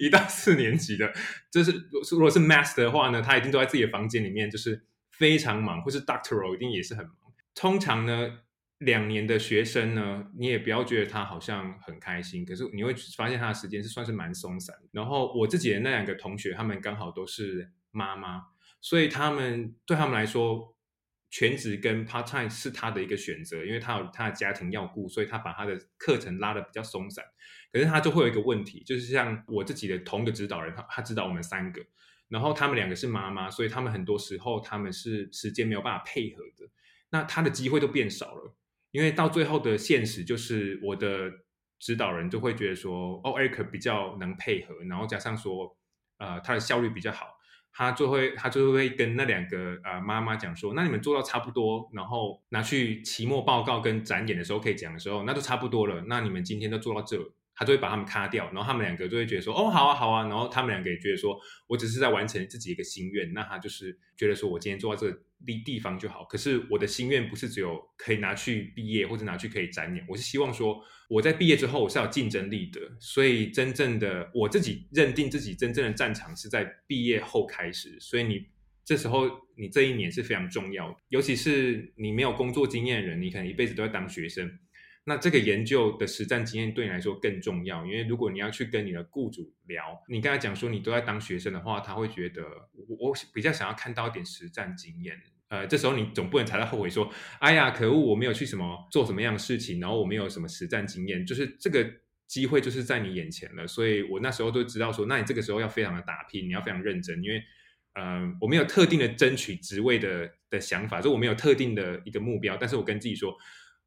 一到四年级的，就是如果是 master 的话呢，他一定都在自己的房间里面，就是非常忙，或是 doctoral 一定也是很忙。通常呢。两年的学生呢，你也不要觉得他好像很开心，可是你会发现他的时间是算是蛮松散。然后我自己的那两个同学，他们刚好都是妈妈，所以他们对他们来说，全职跟 part time 是他的一个选择，因为他有他的家庭要顾，所以他把他的课程拉得比较松散。可是他就会有一个问题，就是像我自己的同个指导人，他他指导我们三个，然后他们两个是妈妈，所以他们很多时候他们是时间没有办法配合的，那他的机会都变少了，因为到最后的现实就是我的指导人就会觉得说，哦，Eric 比较能配合，然后加上说，呃，他的效率比较好。他就会，他就会跟那两个呃妈妈讲说，那你们做到差不多，然后拿去期末报告跟展演的时候可以讲的时候，那都差不多了。那你们今天都做到这。他就会把他们卡掉，然后他们两个就会觉得说，哦，好啊，好啊。然后他们两个也觉得说，我只是在完成自己一个心愿。那他就是觉得说我今天做到这个地地方就好。可是我的心愿不是只有可以拿去毕业或者拿去可以展演，我是希望说我在毕业之后我是有竞争力的。所以真正的我自己认定自己真正的战场是在毕业后开始。所以你这时候你这一年是非常重要，尤其是你没有工作经验的人，你可能一辈子都在当学生。那这个研究的实战经验对你来说更重要，因为如果你要去跟你的雇主聊，你刚才讲说你都在当学生的话，他会觉得我我比较想要看到一点实战经验。呃，这时候你总不能才在后悔说，哎呀，可恶，我没有去什么做什么样的事情，然后我没有什么实战经验，就是这个机会就是在你眼前了。所以我那时候都知道说，那你这个时候要非常的打拼，你要非常认真，因为呃，我没有特定的争取职位的的想法，就我没有特定的一个目标，但是我跟自己说。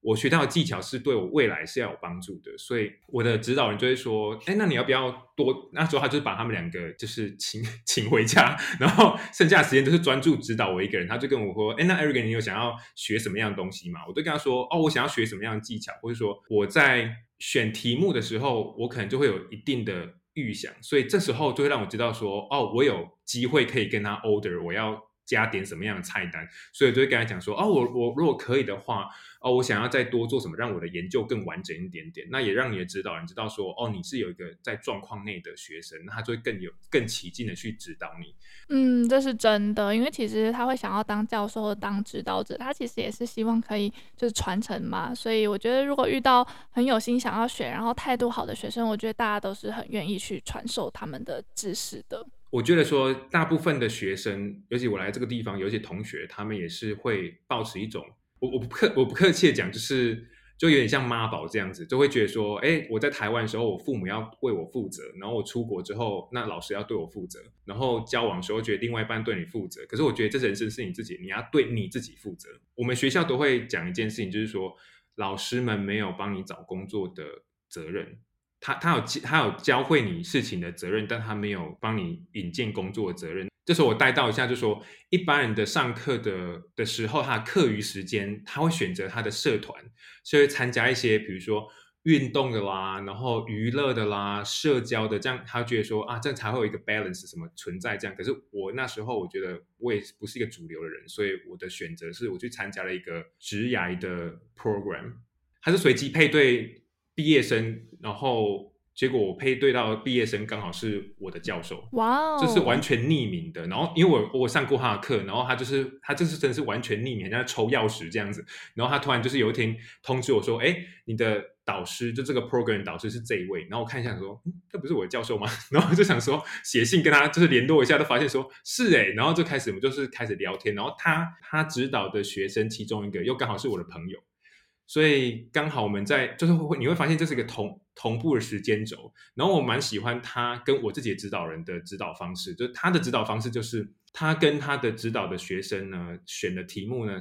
我学到的技巧是对我未来是要有帮助的，所以我的指导人就会说：“哎，那你要不要多？”那时候他就是把他们两个就是请 请回家，然后剩下的时间都是专注指导我一个人。他就跟我说：“哎，那 Eric，你有想要学什么样的东西吗？”我都跟他说：“哦，我想要学什么样的技巧，或者说我在选题目的时候，我可能就会有一定的预想，所以这时候就会让我知道说，哦，我有机会可以跟他 order，我要。”加点什么样的菜单，所以就会跟他讲说，哦，我我如果可以的话，哦，我想要再多做什么，让我的研究更完整一点点。那也让你的指导人知道说，哦，你是有一个在状况内的学生，那他就会更有更起劲的去指导你。嗯，这是真的，因为其实他会想要当教授当指导者，他其实也是希望可以就是传承嘛。所以我觉得，如果遇到很有心想要学，然后态度好的学生，我觉得大家都是很愿意去传授他们的知识的。我觉得说，大部分的学生，尤其我来这个地方，有一些同学，他们也是会抱持一种，我我不客我不客气的讲，就是就有点像妈宝这样子，就会觉得说，哎，我在台湾的时候，我父母要为我负责，然后我出国之后，那老师要对我负责，然后交往的时候觉得另外一半对你负责，可是我觉得这人生是你自己，你要对你自己负责。我们学校都会讲一件事情，就是说，老师们没有帮你找工作的责任。他他有他有教会你事情的责任，但他没有帮你引荐工作的责任。这时候我带到一下，就说一般人的上课的的时候，他课余时间他会选择他的社团，所以参加一些比如说运动的啦，然后娱乐的啦，社交的，这样他觉得说啊，这样才会有一个 balance 什么存在这样。可是我那时候我觉得我也不是一个主流的人，所以我的选择是我去参加了一个职涯的 program，它是随机配对。毕业生，然后结果我配对到毕业生刚好是我的教授，哇哦，就是完全匿名的。然后因为我我上过他的课，然后他就是他就是真的是完全匿名，像抽钥匙这样子。然后他突然就是有一天通知我说：“哎，你的导师就这个 program 导师是这一位。”然后我看一下说：“嗯，这不是我的教授吗？” 然后就想说写信跟他就是联络一下，都发现说是哎。然后就开始我们就是开始聊天。然后他他指导的学生其中一个又刚好是我的朋友。所以刚好我们在就是会你会发现这是一个同同步的时间轴，然后我蛮喜欢他跟我自己的指导人的指导方式，就是他的指导方式就是他跟他的指导的学生呢选的题目呢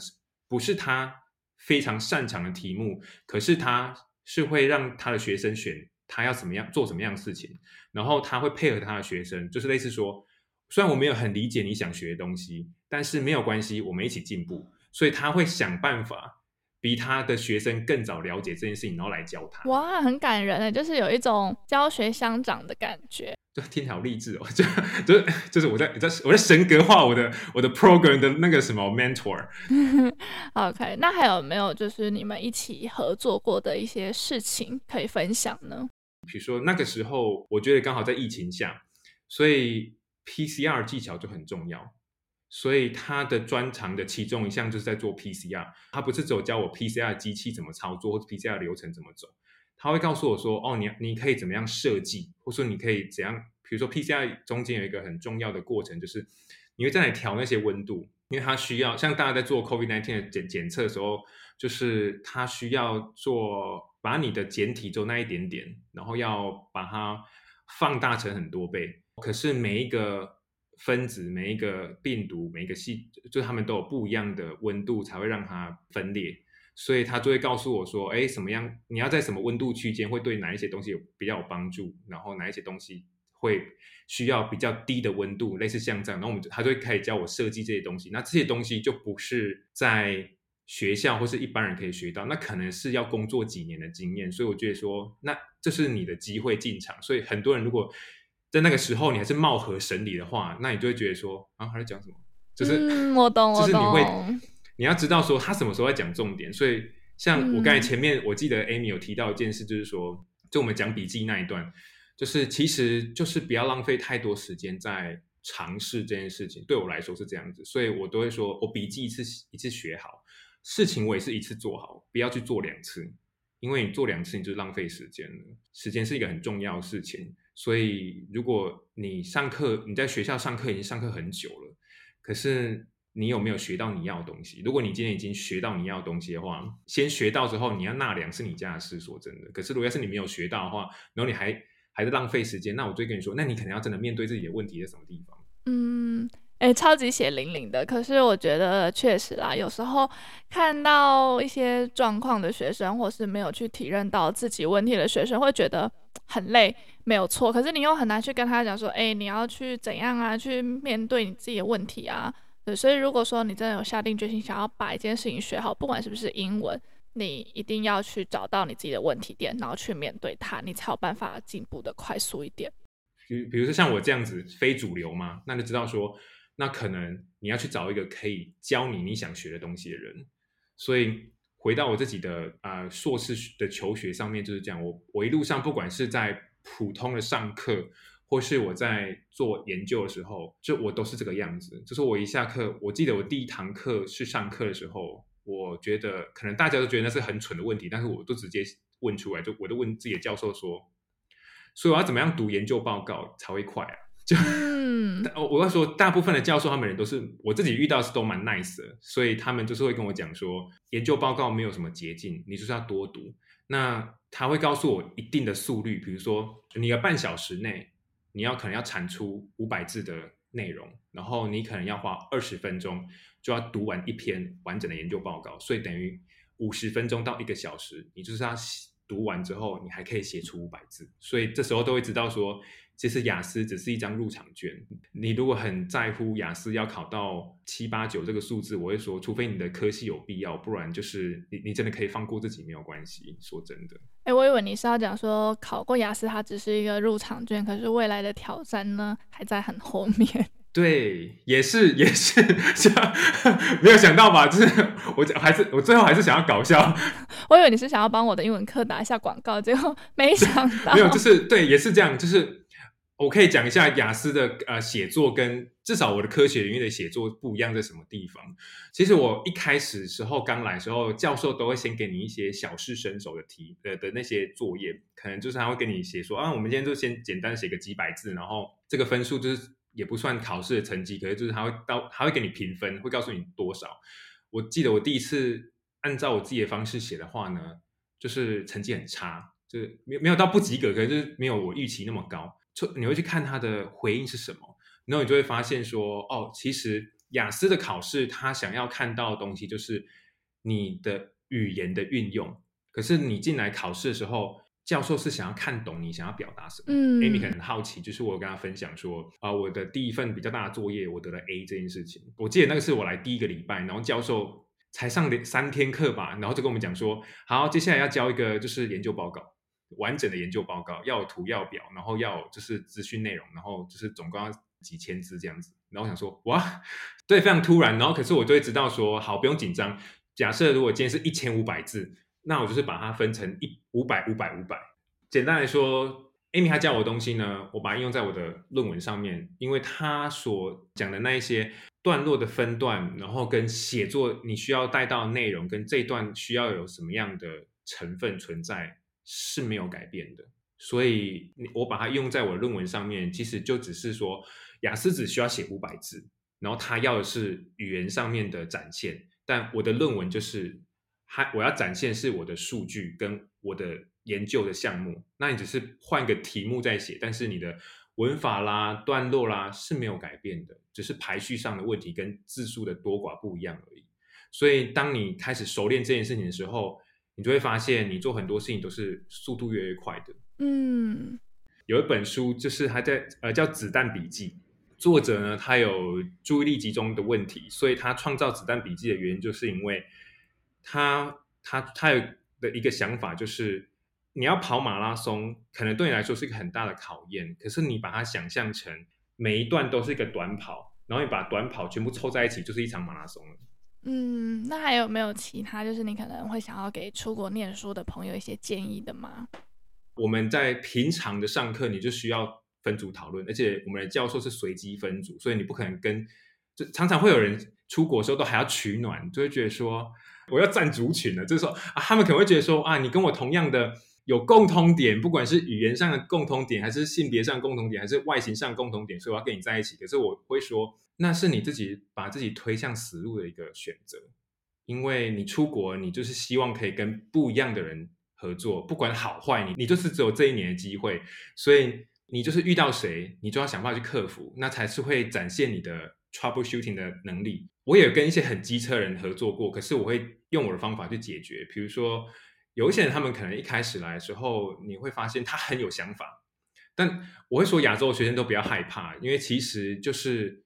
不是他非常擅长的题目，可是他是会让他的学生选他要怎么样做什么样的事情，然后他会配合他的学生，就是类似说，虽然我没有很理解你想学的东西，但是没有关系，我们一起进步，所以他会想办法。比他的学生更早了解这件事情，然后来教他。哇，很感人诶，就是有一种教学相长的感觉。就听起来好励志哦，就就就是我在在我在神格化我的我的 program 的那个什么 mentor。OK，那还有没有就是你们一起合作过的一些事情可以分享呢？比如说那个时候，我觉得刚好在疫情下，所以 PCR 技巧就很重要。所以他的专长的其中一项就是在做 PCR，他不是只有教我 PCR 机器怎么操作或者 PCR 流程怎么走，他会告诉我说，哦，你你可以怎么样设计，或说你可以怎样，比如说 PCR 中间有一个很重要的过程，就是你会在那里调那些温度，因为它需要像大家在做 COVID-19 的检检测的时候，就是它需要做把你的简体做那一点点，然后要把它放大成很多倍。可是每一个分子、每一个病毒、每一个细，就它们都有不一样的温度，才会让它分裂。所以他就会告诉我说：“哎，什么样？你要在什么温度区间会对哪一些东西有比较有帮助？然后哪一些东西会需要比较低的温度，类似像这样。然后我们就他就会开始教我设计这些东西。那这些东西就不是在学校或是一般人可以学到，那可能是要工作几年的经验。所以我觉得说，那这是你的机会进场。所以很多人如果在那个时候你还是貌合神离的话，那你就会觉得说啊，还在讲什么？就是、嗯、我懂，我懂。就是你会。”你要知道说他什么时候在讲重点，所以像我刚才前面我记得 Amy 有提到一件事，就是说，就我们讲笔记那一段，就是其实就是不要浪费太多时间在尝试这件事情。对我来说是这样子，所以我都会说我笔记一次一次学好，事情我也是一次做好，不要去做两次，因为你做两次你就浪费时间了。时间是一个很重要的事情，所以如果你上课你在学校上课已经上课很久了，可是。你有没有学到你要的东西？如果你今天已经学到你要的东西的话，先学到之后，你要纳凉是你家的事。说真的，可是如果要是你没有学到的话，然后你还还是浪费时间，那我就跟你说，那你可能要真的面对自己的问题在什么地方？嗯，哎、超级血淋淋的。可是我觉得确实啦，有时候看到一些状况的学生，或是没有去体认到自己问题的学生，会觉得很累，没有错。可是你又很难去跟他讲说，哎、你要去怎样啊？去面对你自己的问题啊？对，所以如果说你真的有下定决心想要把一件事情学好，不管是不是英文，你一定要去找到你自己的问题点，然后去面对它，你才有办法进步的快速一点。比比如说像我这样子非主流嘛，那就知道说，那可能你要去找一个可以教你你想学的东西的人。所以回到我自己的呃硕士的求学上面就是这样，我我一路上不管是在普通的上课。或是我在做研究的时候，就我都是这个样子。就是我一下课，我记得我第一堂课是上课的时候，我觉得可能大家都觉得那是很蠢的问题，但是我都直接问出来，就我都问自己的教授说：“所以我要怎么样读研究报告才会快啊？”就，我要说，大部分的教授他们人都是我自己遇到是都蛮 nice 的，所以他们就是会跟我讲说，研究报告没有什么捷径，你就是要多读。那他会告诉我一定的速率，比如说你要半小时内。你要可能要产出五百字的内容，然后你可能要花二十分钟就要读完一篇完整的研究报告，所以等于五十分钟到一个小时，你就是要读完之后，你还可以写出五百字，所以这时候都会知道说。其实雅思只是一张入场券。你如果很在乎雅思要考到七八九这个数字，我会说，除非你的科系有必要，不然就是你你真的可以放过自己没有关系。说真的，哎、欸，我以为你是要讲说考过雅思它只是一个入场券，可是未来的挑战呢还在很后面。对，也是也是，没有想到吧？就是我还是我最后还是想要搞笑。我以为你是想要帮我的英文课打一下广告，结果没想到。没有，就是对，也是这样，就是。我可以讲一下雅思的呃写作跟至少我的科学领域的写作不一样在什么地方。其实我一开始时候刚来的时候，教授都会先给你一些小试身手的题的的那些作业，可能就是他会跟你写说啊，我们今天就先简单写个几百字，然后这个分数就是也不算考试的成绩，可是就是他会到他会给你评分，会告诉你多少。我记得我第一次按照我自己的方式写的话呢，就是成绩很差，就是没没有到不及格，可是就是没有我预期那么高。你会去看他的回应是什么，然后你就会发现说，哦，其实雅思的考试他想要看到的东西就是你的语言的运用。可是你进来考试的时候，教授是想要看懂你想要表达什么。嗯，Amy 可能很好奇，就是我跟他分享说，啊、呃，我的第一份比较大的作业我得了 A 这件事情。我记得那个是我来第一个礼拜，然后教授才上三天课吧，然后就跟我们讲说，好，接下来要交一个就是研究报告。完整的研究报告要有图要表，然后要就是资讯内容，然后就是总共要几千字这样子。然后我想说，哇，对，非常突然。然后可是我就会知道说，好，不用紧张。假设如果今天是一千五百字，那我就是把它分成一五百、五百、五百。简单来说，Amy 她教我的东西呢，我把它应用在我的论文上面，因为她所讲的那一些段落的分段，然后跟写作你需要带到内容，跟这段需要有什么样的成分存在。是没有改变的，所以我把它用在我论文上面，其实就只是说，雅思只需要写五百字，然后他要的是语言上面的展现，但我的论文就是，还我要展现是我的数据跟我的研究的项目，那你只是换个题目在写，但是你的文法啦、段落啦是没有改变的，只是排序上的问题跟字数的多寡不一样而已。所以当你开始熟练这件事情的时候，你就会发现你做很多事情都是速度越来越快的。嗯，有一本书就是还在呃叫《子弹笔记》。作者呢，他有注意力集中的问题，所以他创造子弹笔记的原因，就是因为他他他有的一个想法，就是你要跑马拉松，可能对你来说是一个很大的考验。可是你把它想象成每一段都是一个短跑，然后你把短跑全部凑在一起，就是一场马拉松了。嗯，那还有没有其他，就是你可能会想要给出国念书的朋友一些建议的吗？我们在平常的上课，你就需要。分组讨论，而且我们的教授是随机分组，所以你不可能跟，就常常会有人出国的时候都还要取暖，就会觉得说我要站族群了，就是说啊，他们可能会觉得说啊，你跟我同样的有共通点，不管是语言上的共通点，还是性别上共同点，还是外形上共同点，所以我要跟你在一起。可是我会说，那是你自己把自己推向死路的一个选择，因为你出国，你就是希望可以跟不一样的人合作，不管好坏，你你就是只有这一年的机会，所以。你就是遇到谁，你就要想办法去克服，那才是会展现你的 troubleshooting 的能力。我也跟一些很机车人合作过，可是我会用我的方法去解决。比如说，有一些人他们可能一开始来的时候，你会发现他很有想法，但我会说亚洲的学生都不要害怕，因为其实就是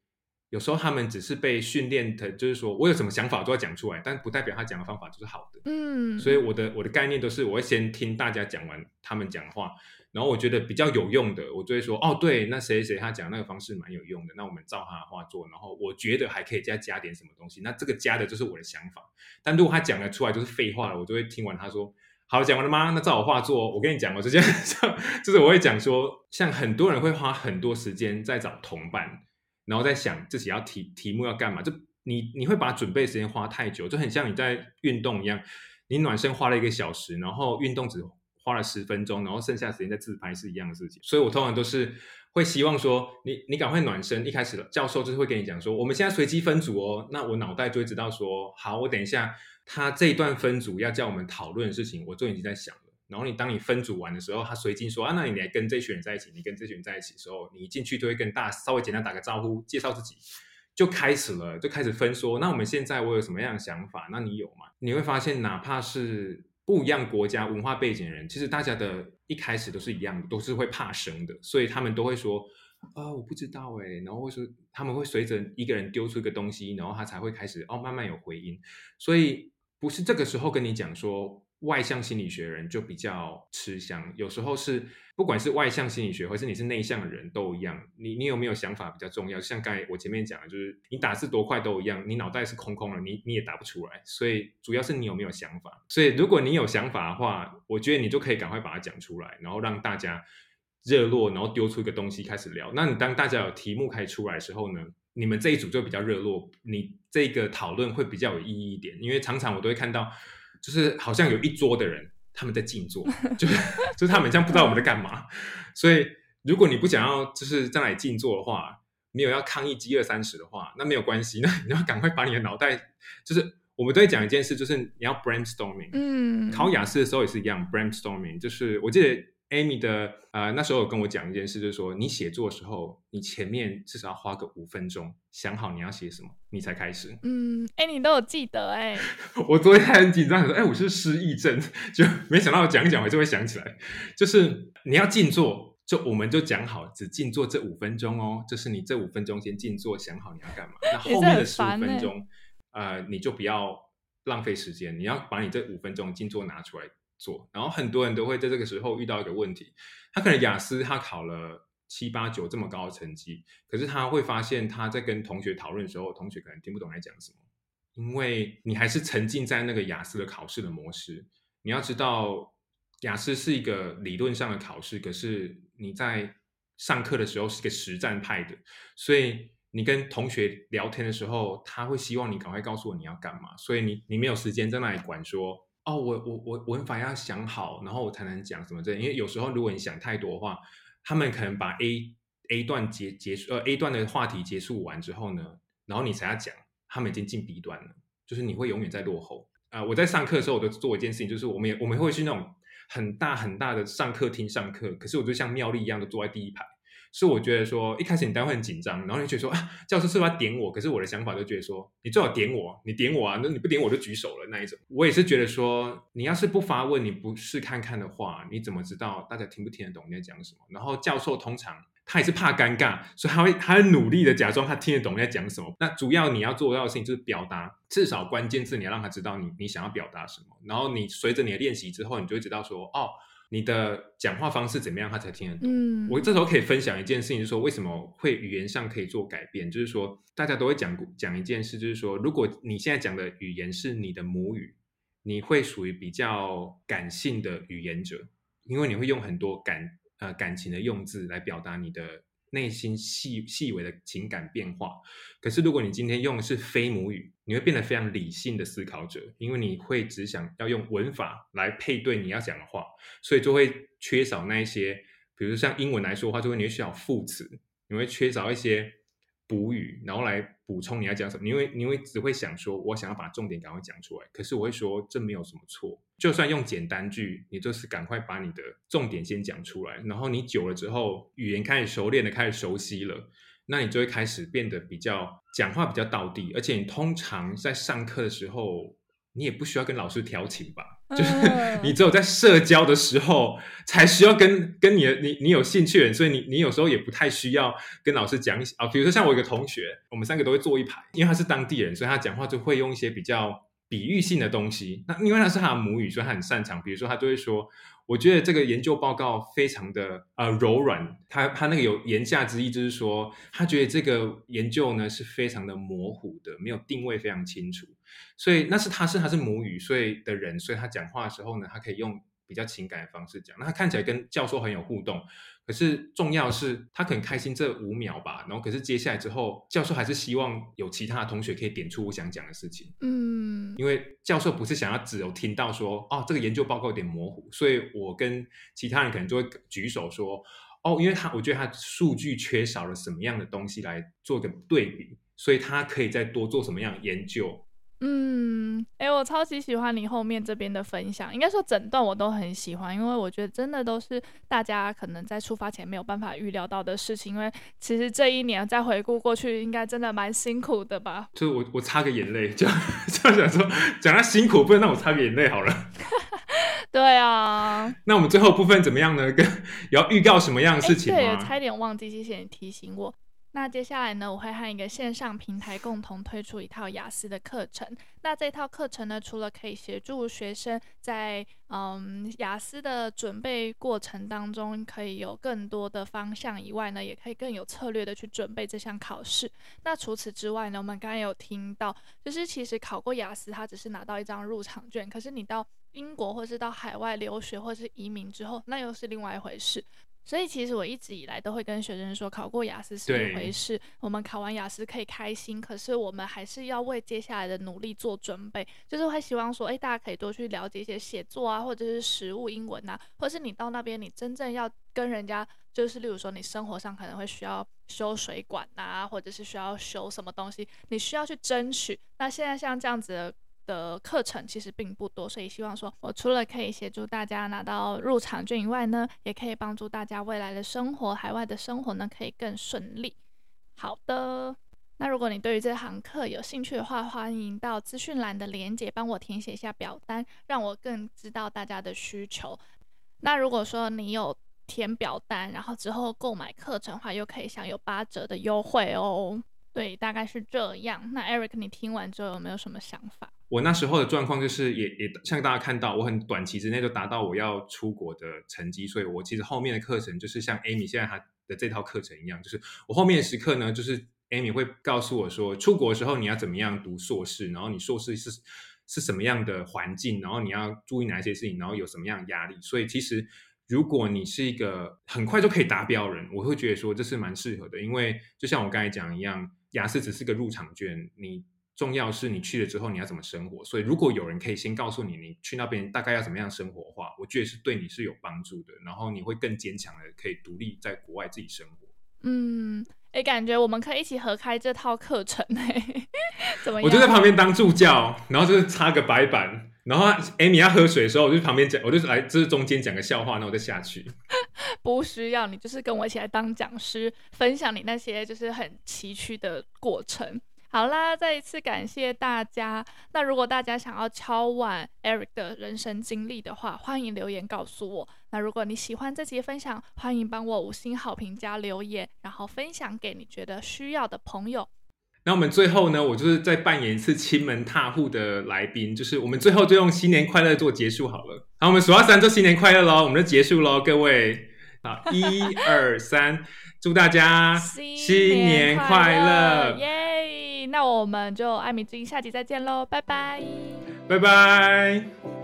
有时候他们只是被训练的，就是说我有什么想法都要讲出来，但不代表他讲的方法就是好的。嗯，所以我的我的概念都是，我会先听大家讲完他们讲话。然后我觉得比较有用的，我就会说哦，对，那谁谁他讲那个方式蛮有用的，那我们照他的话做。然后我觉得还可以再加点什么东西，那这个加的就是我的想法。但如果他讲的出来就是废话了，我就会听完他说，好，讲完了吗？那照我话做。我跟你讲，我直接就是我会讲说，像很多人会花很多时间在找同伴，然后在想自己要题题目要干嘛，就你你会把准备时间花太久，就很像你在运动一样，你暖身花了一个小时，然后运动只。花了十分钟，然后剩下时间在自拍是一样的事情，所以我通常都是会希望说，你你赶快暖身。一开始教授就是会跟你讲说，我们现在随机分组哦，那我脑袋就会知道说，好，我等一下他这一段分组要叫我们讨论的事情，我就已经在想了。然后你当你分组完的时候，他随机说啊，那你来跟这群人在一起，你跟这群人在一起的时候，你一进去就会跟大稍微简单打个招呼，介绍自己，就开始了，就开始分说，那我们现在我有什么样的想法？那你有吗？你会发现，哪怕是。不一样国家文化背景的人，其实大家的一开始都是一样的，都是会怕生的，所以他们都会说啊、我不知道哎，然后会说他们会随着一个人丢出一个东西，然后他才会开始哦，慢慢有回音，所以不是这个时候跟你讲说。外向心理学人就比较吃香，有时候是不管是外向心理学，或是你是内向的人都一样，你你有没有想法比较重要。像刚才我前面讲的，就是你打字多快都一样，你脑袋是空空的，你你也打不出来。所以主要是你有没有想法。所以如果你有想法的话，我觉得你就可以赶快把它讲出来，然后让大家热络，然后丢出一个东西开始聊。那你当大家有题目开始出来的时候呢，你们这一组就比较热络，你这个讨论会比较有意义一点，因为常常我都会看到。就是好像有一桌的人他们在静坐，就是就是他们这样不知道我们在干嘛。所以如果你不想要就是在那里静坐的话，没有要抗议饥饿三十的话，那没有关系，那你要赶快把你的脑袋，就是我们都会讲一件事，就是你要 brainstorming。嗯，考雅思的时候也是一样，brainstorming，就是我记得。Amy 的呃，那时候有跟我讲一件事，就是说你写作的时候，你前面至少要花个五分钟想好你要写什么，你才开始。嗯，哎，你都有记得哎。我昨天还很紧张，说哎，我是失忆症，就没想到我讲一讲我就会想起来。就是你要静坐，就我们就讲好，只静坐这五分钟哦。就是你这五分钟先静坐，想好你要干嘛。那后面的十五分钟，呃，你就不要浪费时间，你要把你这五分钟静坐拿出来。做，然后很多人都会在这个时候遇到一个问题，他可能雅思他考了七八九这么高的成绩，可是他会发现他在跟同学讨论的时候，同学可能听不懂在讲什么，因为你还是沉浸在那个雅思的考试的模式。你要知道，雅思是一个理论上的考试，可是你在上课的时候是个实战派的，所以你跟同学聊天的时候，他会希望你赶快告诉我你要干嘛，所以你你没有时间在那里管说。哦，我我我文法要想好，然后我才能讲什么这。因为有时候如果你想太多的话，他们可能把 A A 段结结束，呃 A 段的话题结束完之后呢，然后你才要讲，他们已经进 B 段了，就是你会永远在落后。啊、我在上课的时候，我都做一件事情，就是我们也我们会去那种很大很大的上课厅上课，可是我就像妙丽一样，的坐在第一排。所以我觉得说，一开始你当然会很紧张，然后你觉得说啊，教授是不是要点我？可是我的想法就觉得说，你最好点我，你点我啊，那你不点我就举手了那一种。我也是觉得说，你要是不发问，你不试看看的话，你怎么知道大家听不听得懂你在讲什么？然后教授通常他也是怕尴尬，所以他会他会努力的假装他听得懂你在讲什么。那主要你要做到的事情就是表达，至少关键字你要让他知道你你想要表达什么。然后你随着你的练习之后，你就会知道说，哦。你的讲话方式怎么样，他才听得懂？嗯，我这时候可以分享一件事情，就是说为什么会语言上可以做改变，就是说大家都会讲讲一件事，就是说如果你现在讲的语言是你的母语，你会属于比较感性的语言者，因为你会用很多感呃感情的用字来表达你的。内心细细微的情感变化，可是如果你今天用的是非母语，你会变得非常理性的思考者，因为你会只想要用文法来配对你要讲的话，所以就会缺少那一些，比如像英文来说的话，就会你会缺少副词，你会缺少一些。补语，然后来补充你要讲什么，你会你会只会想说，我想要把重点赶快讲出来。可是我会说，这没有什么错，就算用简单句，你就是赶快把你的重点先讲出来。然后你久了之后，语言开始熟练的开始熟悉了，那你就会开始变得比较讲话比较到地，而且你通常在上课的时候，你也不需要跟老师调情吧。就是你只有在社交的时候才需要跟跟你的你你有兴趣的人，所以你你有时候也不太需要跟老师讲啊。比如说像我一个同学，我们三个都会坐一排，因为他是当地人，所以他讲话就会用一些比较比喻性的东西。那因为他是他的母语，所以他很擅长。比如说他就会说。我觉得这个研究报告非常的呃柔软，他他那个有言下之意，就是说他觉得这个研究呢是非常的模糊的，没有定位非常清楚，所以那是他是他是母语所以的人，所以他讲话的时候呢，他可以用比较情感的方式讲，那他看起来跟教授很有互动。可是重要是，他可能开心这五秒吧，然后可是接下来之后，教授还是希望有其他的同学可以点出我想讲的事情。嗯，因为教授不是想要只有听到说，哦，这个研究报告有点模糊，所以我跟其他人可能就会举手说，哦，因为他我觉得他数据缺少了什么样的东西来做个对比，所以他可以再多做什么样的研究。嗯，哎，我超级喜欢你后面这边的分享，应该说整段我都很喜欢，因为我觉得真的都是大家可能在出发前没有办法预料到的事情。因为其实这一年再回顾过去，应该真的蛮辛苦的吧？就是我我擦个眼泪，就 就想说讲他辛苦，不然让我擦个眼泪好了。对啊，那我们最后部分怎么样呢？跟要预告什么样的事情吗？对，差点忘记，谢谢你提醒我。那接下来呢，我会和一个线上平台共同推出一套雅思的课程。那这套课程呢，除了可以协助学生在嗯雅思的准备过程当中可以有更多的方向以外呢，也可以更有策略的去准备这项考试。那除此之外呢，我们刚刚有听到，就是其实考过雅思，它只是拿到一张入场券，可是你到英国或是到海外留学或是移民之后，那又是另外一回事。所以其实我一直以来都会跟学生说，考过雅思是一回事，我们考完雅思可以开心，可是我们还是要为接下来的努力做准备。就是会希望说，哎，大家可以多去了解一些写作啊，或者是实物英文啊，或者是你到那边你真正要跟人家，就是例如说你生活上可能会需要修水管啊，或者是需要修什么东西，你需要去争取。那现在像这样子的。的课程其实并不多，所以希望说我除了可以协助大家拿到入场券以外呢，也可以帮助大家未来的生活、海外的生活呢，可以更顺利。好的，那如果你对于这堂课有兴趣的话，欢迎到资讯栏的链接帮我填写一下表单，让我更知道大家的需求。那如果说你有填表单，然后之后购买课程的话，又可以享有八折的优惠哦。对，大概是这样。那 Eric，你听完之后有没有什么想法？我那时候的状况就是也，也像大家看到，我很短期之内就达到我要出国的成绩，所以我其实后面的课程就是像 Amy 现在她的这套课程一样，就是我后面的时刻呢，就是 Amy 会告诉我说，出国的时候你要怎么样读硕士，然后你硕士是是什么样的环境，然后你要注意哪些事情，然后有什么样的压力。所以其实如果你是一个很快就可以达标人，我会觉得说这是蛮适合的，因为就像我刚才讲一样。雅思只是个入场券，你重要是你去了之后你要怎么生活。所以如果有人可以先告诉你，你去那边大概要怎么样生活的话，我觉得是对你是有帮助的。然后你会更坚强的，可以独立在国外自己生活。嗯，哎、欸，感觉我们可以一起合开这套课程哎，怎么样？我就在旁边当助教，然后就是擦个白板，然后艾米要喝水的时候，我就旁边讲，我就来这是中间讲个笑话，然后我再下去。不需要你，就是跟我一起来当讲师，分享你那些就是很崎岖的过程。好啦，再一次感谢大家。那如果大家想要敲碗 Eric 的人生经历的话，欢迎留言告诉我。那如果你喜欢这期分享，欢迎帮我五星好评加留言，然后分享给你觉得需要的朋友。那我们最后呢，我就是再扮演一次亲门踏户的来宾，就是我们最后就用新年快乐做结束好了。好，我们数到三，就新年快乐喽，我们就结束喽，各位。好，一二三，祝大家新年快乐，耶！那我们就艾米之音下集再见喽，拜拜，拜拜。